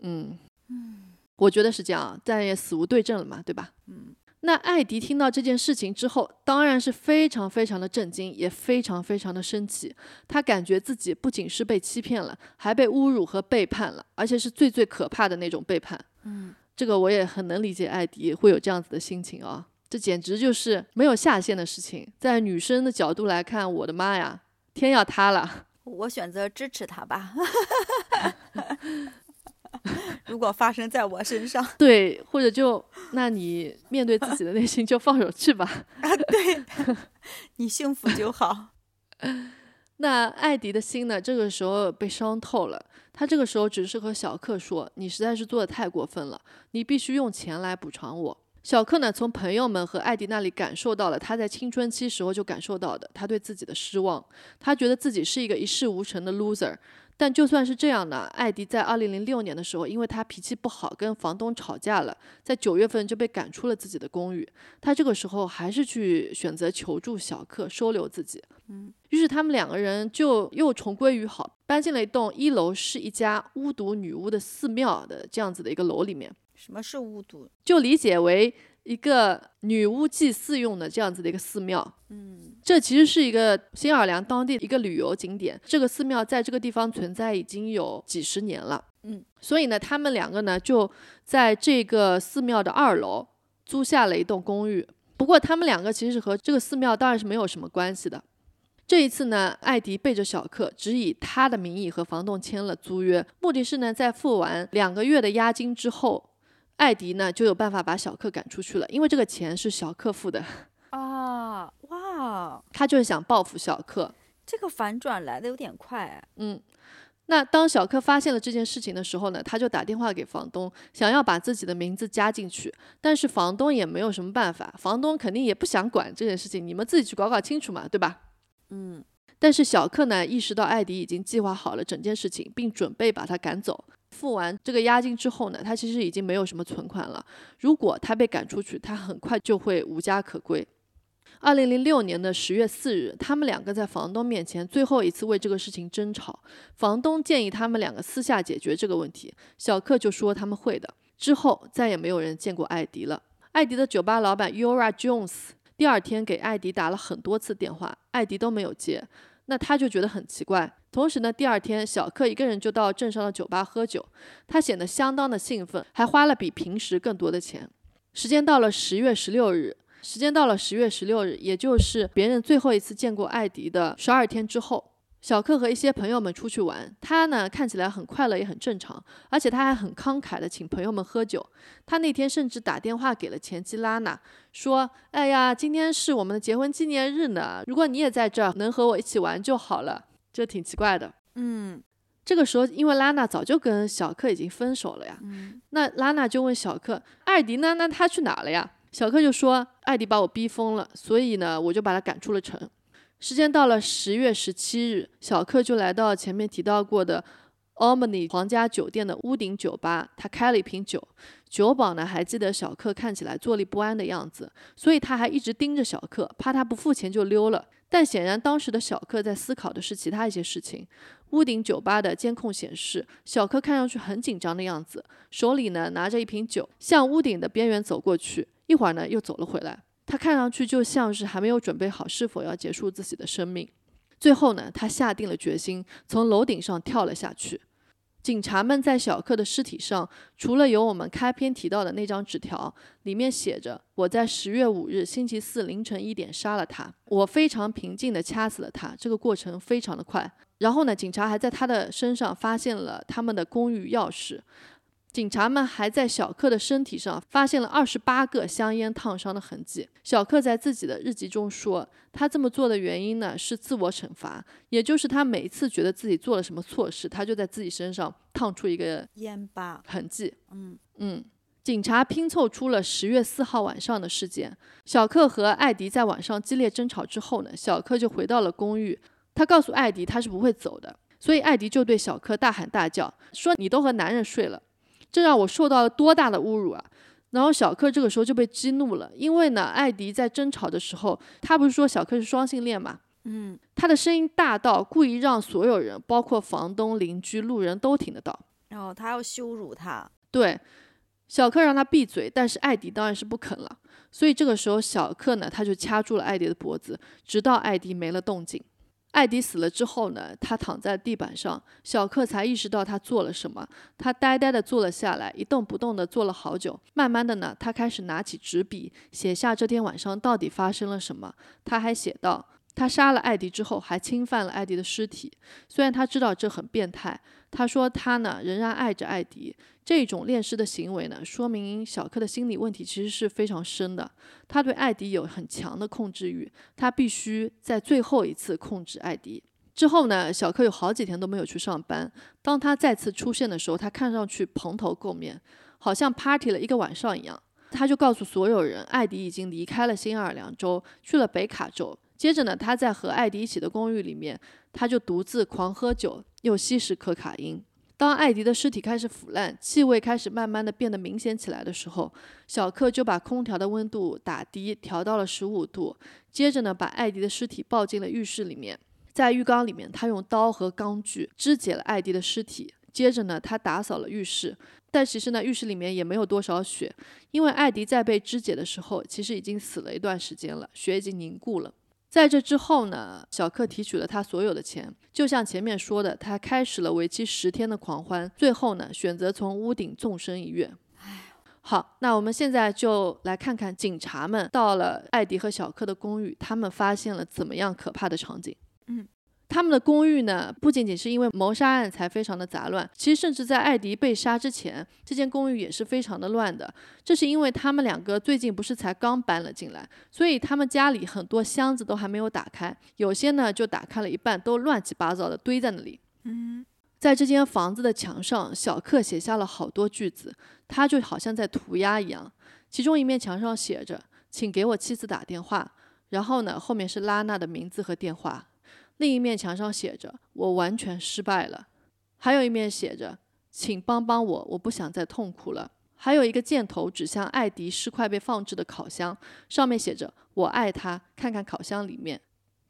嗯嗯，我觉得是这样，但也死无对证了嘛，对吧？嗯。那艾迪听到这件事情之后，当然是非常非常的震惊，也非常非常的生气。他感觉自己不仅是被欺骗了，还被侮辱和背叛了，而且是最最可怕的那种背叛。嗯，这个我也很能理解艾迪会有这样子的心情啊，这简直就是没有下限的事情。在女生的角度来看，我的妈呀，天要塌了。我选择支持他吧。[LAUGHS] 如果发生在我身上，[LAUGHS] 对，或者就那你面对自己的内心就放手去吧。[LAUGHS] 啊，对，[LAUGHS] 你幸福就好。那艾迪的心呢？这个时候被伤透了。他这个时候只是和小克说：“你实在是做的太过分了，你必须用钱来补偿我。”小克呢，从朋友们和艾迪那里感受到了他在青春期时候就感受到的他对自己的失望。他觉得自己是一个一事无成的 loser。但就算是这样呢，艾迪在二零零六年的时候，因为他脾气不好，跟房东吵架了，在九月份就被赶出了自己的公寓。他这个时候还是去选择求助小克收留自己。嗯，于是他们两个人就又重归于好，搬进了一栋一楼是一家巫毒女巫的寺庙的这样子的一个楼里面。什么是巫毒？就理解为。一个女巫祭祀用的这样子的一个寺庙，嗯，这其实是一个新奥尔良当地一个旅游景点。这个寺庙在这个地方存在已经有几十年了，嗯，所以呢，他们两个呢就在这个寺庙的二楼租下了一栋公寓。不过他们两个其实和这个寺庙当然是没有什么关系的。这一次呢，艾迪背着小克，只以他的名义和房东签了租约，目的是呢，在付完两个月的押金之后。艾迪呢就有办法把小克赶出去了，因为这个钱是小克付的 [LAUGHS] 啊！哇，他就是想报复小克。这个反转来的有点快。嗯，那当小克发现了这件事情的时候呢，他就打电话给房东，想要把自己的名字加进去，但是房东也没有什么办法，房东肯定也不想管这件事情，你们自己去搞搞清楚嘛，对吧？嗯，但是小克呢意识到艾迪已经计划好了整件事情，并准备把他赶走。付完这个押金之后呢，他其实已经没有什么存款了。如果他被赶出去，他很快就会无家可归。二零零六年的十月四日，他们两个在房东面前最后一次为这个事情争吵。房东建议他们两个私下解决这个问题，小克就说他们会的。之后再也没有人见过艾迪了。艾迪的酒吧老板 Ura Jones 第二天给艾迪打了很多次电话，艾迪都没有接。那他就觉得很奇怪。同时呢，第二天小克一个人就到镇上的酒吧喝酒，他显得相当的兴奋，还花了比平时更多的钱。时间到了十月十六日，时间到了十月十六日，也就是别人最后一次见过艾迪的十二天之后。小克和一些朋友们出去玩，他呢看起来很快乐，也很正常，而且他还很慷慨的请朋友们喝酒。他那天甚至打电话给了前妻拉娜，说：“哎呀，今天是我们的结婚纪念日呢，如果你也在这儿，能和我一起玩就好了。”这挺奇怪的。嗯，这个时候，因为拉娜早就跟小克已经分手了呀。嗯，那拉娜就问小克：“艾迪呢？那他去哪了呀？”小克就说：“艾迪把我逼疯了，所以呢，我就把他赶出了城。”时间到了十月十七日，小克就来到前面提到过的 Omni 皇家酒店的屋顶酒吧，他开了一瓶酒。酒保呢还记得小克看起来坐立不安的样子，所以他还一直盯着小克，怕他不付钱就溜了。但显然当时的小克在思考的是其他一些事情。屋顶酒吧的监控显示，小克看上去很紧张的样子，手里呢拿着一瓶酒，向屋顶的边缘走过去，一会儿呢又走了回来。他看上去就像是还没有准备好是否要结束自己的生命。最后呢，他下定了决心，从楼顶上跳了下去。警察们在小克的尸体上，除了有我们开篇提到的那张纸条，里面写着：“我在十月五日星期四凌晨一点杀了他，我非常平静地掐死了他。”这个过程非常的快。然后呢，警察还在他的身上发现了他们的公寓钥匙。警察们还在小克的身体上发现了二十八个香烟烫伤的痕迹。小克在自己的日记中说，他这么做的原因呢是自我惩罚，也就是他每一次觉得自己做了什么错事，他就在自己身上烫出一个烟疤痕迹。嗯嗯，警察拼凑出了十月四号晚上的事件。小克和艾迪在晚上激烈争吵之后呢，小克就回到了公寓。他告诉艾迪他是不会走的，所以艾迪就对小克大喊大叫说：“你都和男人睡了。”这让我受到了多大的侮辱啊！然后小克这个时候就被激怒了，因为呢，艾迪在争吵的时候，他不是说小克是双性恋嘛？嗯，他的声音大到故意让所有人，包括房东、邻居、路人都听得到。然后他要羞辱他。对，小克让他闭嘴，但是艾迪当然是不肯了。所以这个时候，小克呢，他就掐住了艾迪的脖子，直到艾迪没了动静。艾迪死了之后呢，他躺在地板上，小克才意识到他做了什么。他呆呆地坐了下来，一动不动地坐了好久。慢慢的呢，他开始拿起纸笔，写下这天晚上到底发生了什么。他还写道：他杀了艾迪之后，还侵犯了艾迪的尸体。虽然他知道这很变态，他说他呢仍然爱着艾迪。这种恋尸的行为呢，说明小克的心理问题其实是非常深的。他对艾迪有很强的控制欲，他必须在最后一次控制艾迪。之后呢，小克有好几天都没有去上班。当他再次出现的时候，他看上去蓬头垢面，好像 party 了一个晚上一样。他就告诉所有人，艾迪已经离开了新奥尔良州，去了北卡州。接着呢，他在和艾迪一起的公寓里面，他就独自狂喝酒，又吸食可卡因。当艾迪的尸体开始腐烂，气味开始慢慢的变得明显起来的时候，小克就把空调的温度打低，调到了十五度。接着呢，把艾迪的尸体抱进了浴室里面，在浴缸里面，他用刀和钢锯肢解了艾迪的尸体。接着呢，他打扫了浴室，但其实呢，浴室里面也没有多少血，因为艾迪在被肢解的时候，其实已经死了一段时间了，血已经凝固了。在这之后呢，小克提取了他所有的钱，就像前面说的，他开始了为期十天的狂欢。最后呢，选择从屋顶纵身一跃。好，那我们现在就来看看警察们到了艾迪和小克的公寓，他们发现了怎么样可怕的场景。嗯。他们的公寓呢，不仅仅是因为谋杀案才非常的杂乱，其实甚至在艾迪被杀之前，这间公寓也是非常的乱的。这是因为他们两个最近不是才刚搬了进来，所以他们家里很多箱子都还没有打开，有些呢就打开了一半，都乱七八糟的堆在那里。嗯，在这间房子的墙上，小克写下了好多句子，他就好像在涂鸦一样。其中一面墙上写着：“请给我妻子打电话。”然后呢，后面是拉娜的名字和电话。另一面墙上写着“我完全失败了”，还有一面写着“请帮帮我，我不想再痛苦了”。还有一个箭头指向艾迪尸块被放置的烤箱，上面写着“我爱他”。看看烤箱里面，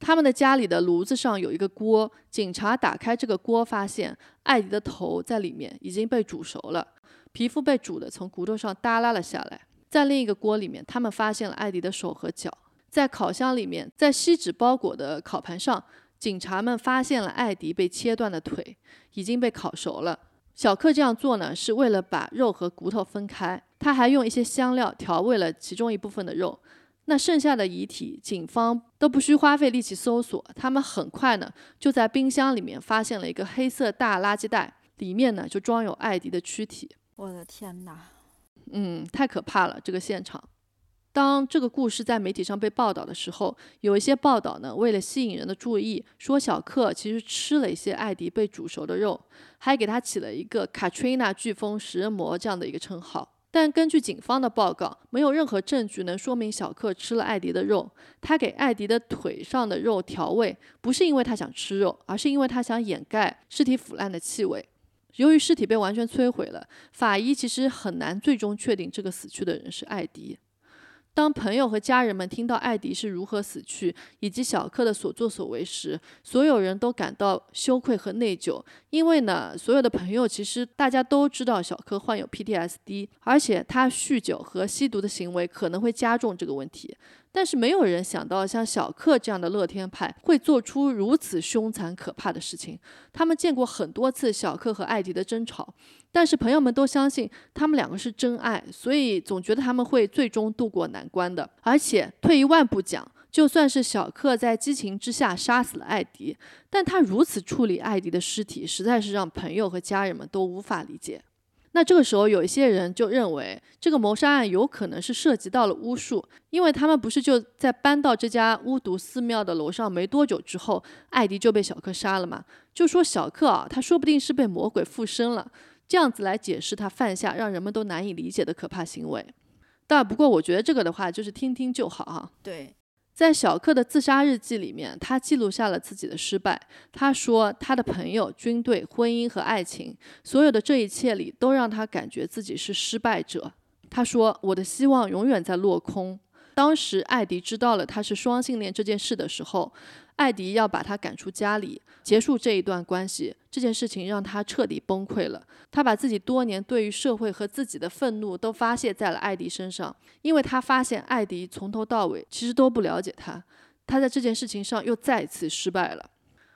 他们的家里的炉子上有一个锅。警察打开这个锅，发现艾迪的头在里面已经被煮熟了，皮肤被煮的从骨头上耷拉了下来。在另一个锅里面，他们发现了艾迪的手和脚。在烤箱里面，在锡纸包裹的烤盘上。警察们发现了艾迪被切断的腿，已经被烤熟了。小克这样做呢，是为了把肉和骨头分开。他还用一些香料调味了其中一部分的肉。那剩下的遗体，警方都不需花费力气搜索，他们很快呢就在冰箱里面发现了一个黑色大垃圾袋，里面呢就装有艾迪的躯体。我的天哪！嗯，太可怕了，这个现场。当这个故事在媒体上被报道的时候，有一些报道呢，为了吸引人的注意，说小克其实吃了一些艾迪被煮熟的肉，还给他起了一个 Katrina 飓风食人魔这样的一个称号。但根据警方的报告，没有任何证据能说明小克吃了艾迪的肉。他给艾迪的腿上的肉调味，不是因为他想吃肉，而是因为他想掩盖尸体腐烂的气味。由于尸体被完全摧毁了，法医其实很难最终确定这个死去的人是艾迪。当朋友和家人们听到艾迪是如何死去，以及小克的所作所为时，所有人都感到羞愧和内疚。因为呢，所有的朋友其实大家都知道小克患有 PTSD，而且他酗酒和吸毒的行为可能会加重这个问题。但是没有人想到，像小克这样的乐天派会做出如此凶残可怕的事情。他们见过很多次小克和艾迪的争吵。但是朋友们都相信他们两个是真爱，所以总觉得他们会最终渡过难关的。而且退一万步讲，就算是小克在激情之下杀死了艾迪，但他如此处理艾迪的尸体，实在是让朋友和家人们都无法理解。那这个时候，有一些人就认为这个谋杀案有可能是涉及到了巫术，因为他们不是就在搬到这家巫毒寺庙的楼上没多久之后，艾迪就被小克杀了嘛？就说小克啊，他说不定是被魔鬼附身了。这样子来解释他犯下让人们都难以理解的可怕行为，但不过我觉得这个的话就是听听就好哈。对，在小克的自杀日记里面，他记录下了自己的失败。他说，他的朋友、军队、婚姻和爱情，所有的这一切里，都让他感觉自己是失败者。他说，我的希望永远在落空。当时艾迪知道了他是双性恋这件事的时候，艾迪要把他赶出家里，结束这一段关系。这件事情让他彻底崩溃了。他把自己多年对于社会和自己的愤怒都发泄在了艾迪身上，因为他发现艾迪从头到尾其实都不了解他。他在这件事情上又再次失败了。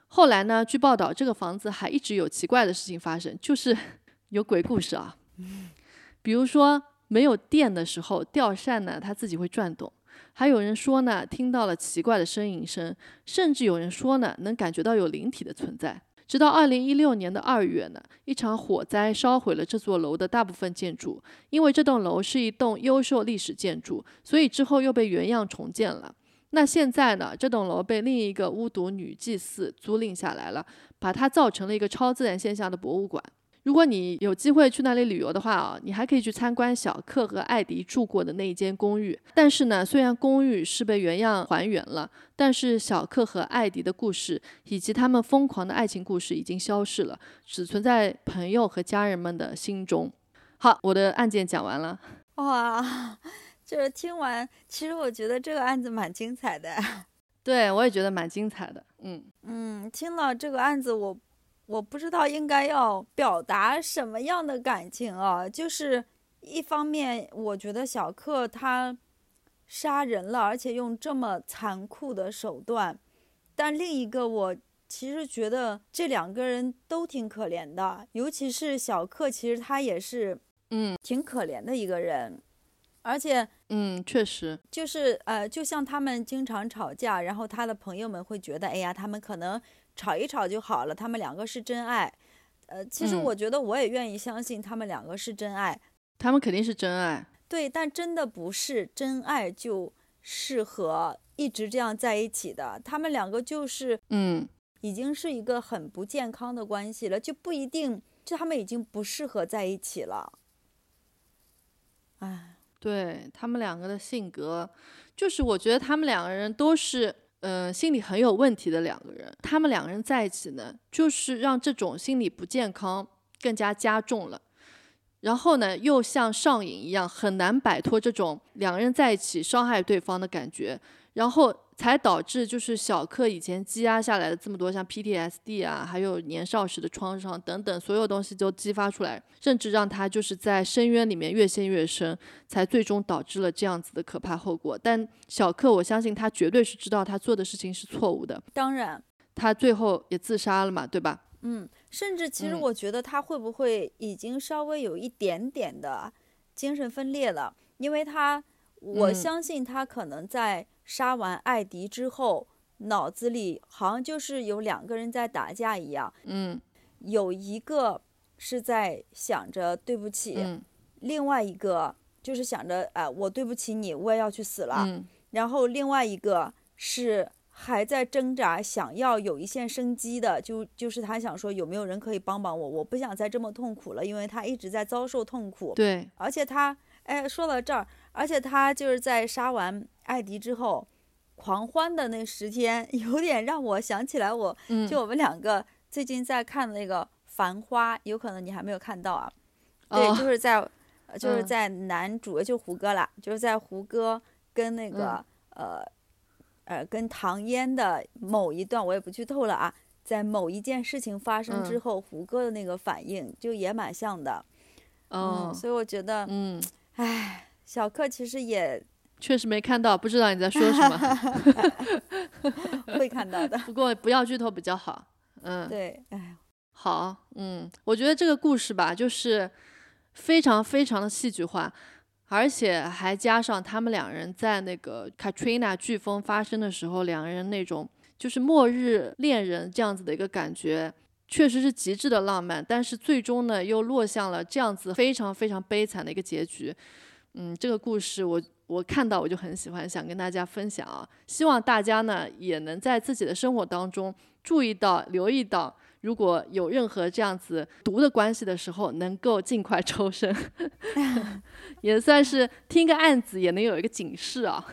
后来呢？据报道，这个房子还一直有奇怪的事情发生，就是 [LAUGHS] 有鬼故事啊。[LAUGHS] 比如说，没有电的时候，吊扇呢它自己会转动；还有人说呢，听到了奇怪的呻吟声；甚至有人说呢，能感觉到有灵体的存在。直到二零一六年的二月呢，一场火灾烧毁了这座楼的大部分建筑。因为这栋楼是一栋优秀历史建筑，所以之后又被原样重建了。那现在呢？这栋楼被另一个巫毒女祭司租赁下来了，把它造成了一个超自然现象的博物馆。如果你有机会去那里旅游的话啊，你还可以去参观小克和艾迪住过的那一间公寓。但是呢，虽然公寓是被原样还原了，但是小克和艾迪的故事以及他们疯狂的爱情故事已经消逝了，只存在朋友和家人们的心中。好，我的案件讲完了。哇！就是听完，其实我觉得这个案子蛮精彩的。[LAUGHS] 对我也觉得蛮精彩的。嗯嗯，听了这个案子，我我不知道应该要表达什么样的感情啊。就是一方面，我觉得小克他杀人了，而且用这么残酷的手段；但另一个，我其实觉得这两个人都挺可怜的，尤其是小克，其实他也是嗯挺可怜的一个人。而且，嗯，确实，就是呃，就像他们经常吵架，然后他的朋友们会觉得，哎呀，他们可能吵一吵就好了，他们两个是真爱。呃，其实我觉得我也愿意相信他们两个是真爱。他们肯定是真爱。对，但真的不是真爱就适合一直这样在一起的。他们两个就是，嗯，已经是一个很不健康的关系了，就不一定，就他们已经不适合在一起了。哎。对他们两个的性格，就是我觉得他们两个人都是，嗯，心理很有问题的两个人。他们两个人在一起呢，就是让这种心理不健康更加加重了。然后呢，又像上瘾一样，很难摆脱这种两个人在一起伤害对方的感觉。然后。才导致就是小克以前积压下来的这么多像 PTSD 啊，还有年少时的创伤等等，所有东西都激发出来，甚至让他就是在深渊里面越陷越深，才最终导致了这样子的可怕后果。但小克，我相信他绝对是知道他做的事情是错误的。当然，他最后也自杀了嘛，对吧？嗯，甚至其实我觉得他会不会已经稍微有一点点的精神分裂了，因为他，我相信他可能在。杀完艾迪之后，脑子里好像就是有两个人在打架一样。嗯，有一个是在想着对不起，另外一个就是想着，哎，我对不起你，我也要去死了。嗯，然后另外一个是还在挣扎，想要有一线生机的，就就是他想说有没有人可以帮帮我，我不想再这么痛苦了，因为他一直在遭受痛苦。对，而且他，哎，说到这儿，而且他就是在杀完。艾迪之后，狂欢的那十天 [LAUGHS] 有点让我想起来，我就我们两个最近在看的那个《繁花》，有可能你还没有看到啊？对，就是在就是在男主就胡歌啦，就是在胡歌跟那个呃呃跟唐嫣的某一段，我也不剧透了啊，在某一件事情发生之后，胡歌的那个反应就也蛮像的。嗯，所以我觉得，嗯，哎，小克其实也。确实没看到，不知道你在说什么。[LAUGHS] 会看到的，[LAUGHS] 不过不要剧透比较好。嗯，对，哎，好，嗯，我觉得这个故事吧，就是非常非常的戏剧化，而且还加上他们两人在那个 Katrina 飓风发生的时候，两个人那种就是末日恋人这样子的一个感觉，确实是极致的浪漫，但是最终呢，又落向了这样子非常非常悲惨的一个结局。嗯，这个故事我。我看到我就很喜欢，想跟大家分享啊！希望大家呢也能在自己的生活当中注意到、留意到，如果有任何这样子毒的关系的时候，能够尽快抽身，[LAUGHS] [LAUGHS] 也算是听个案子，也能有一个警示啊。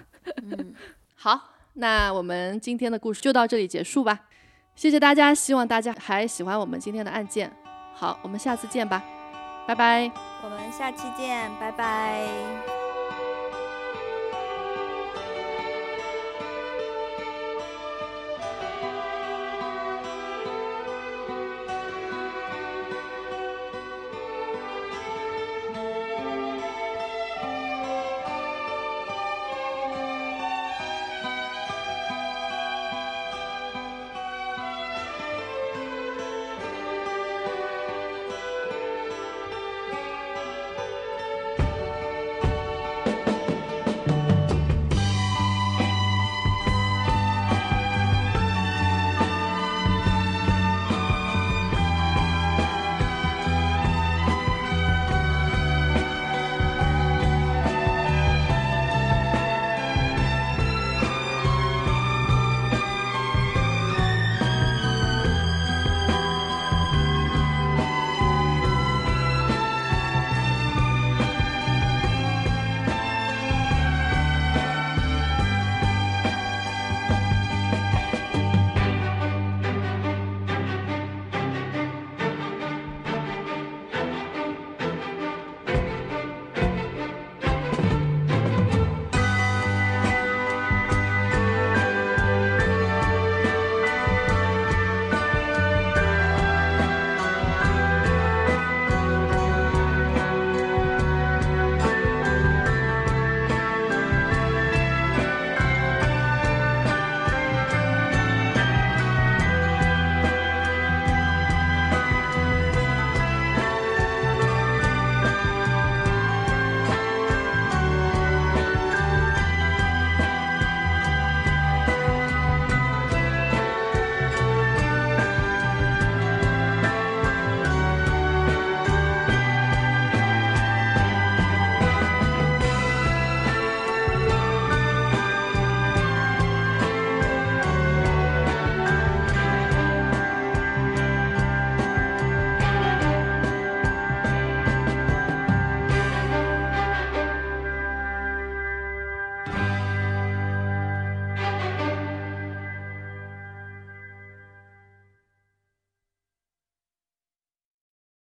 嗯，[LAUGHS] 好，那我们今天的故事就到这里结束吧。谢谢大家，希望大家还喜欢我们今天的案件。好，我们下次见吧，拜拜。我们下期见，拜拜。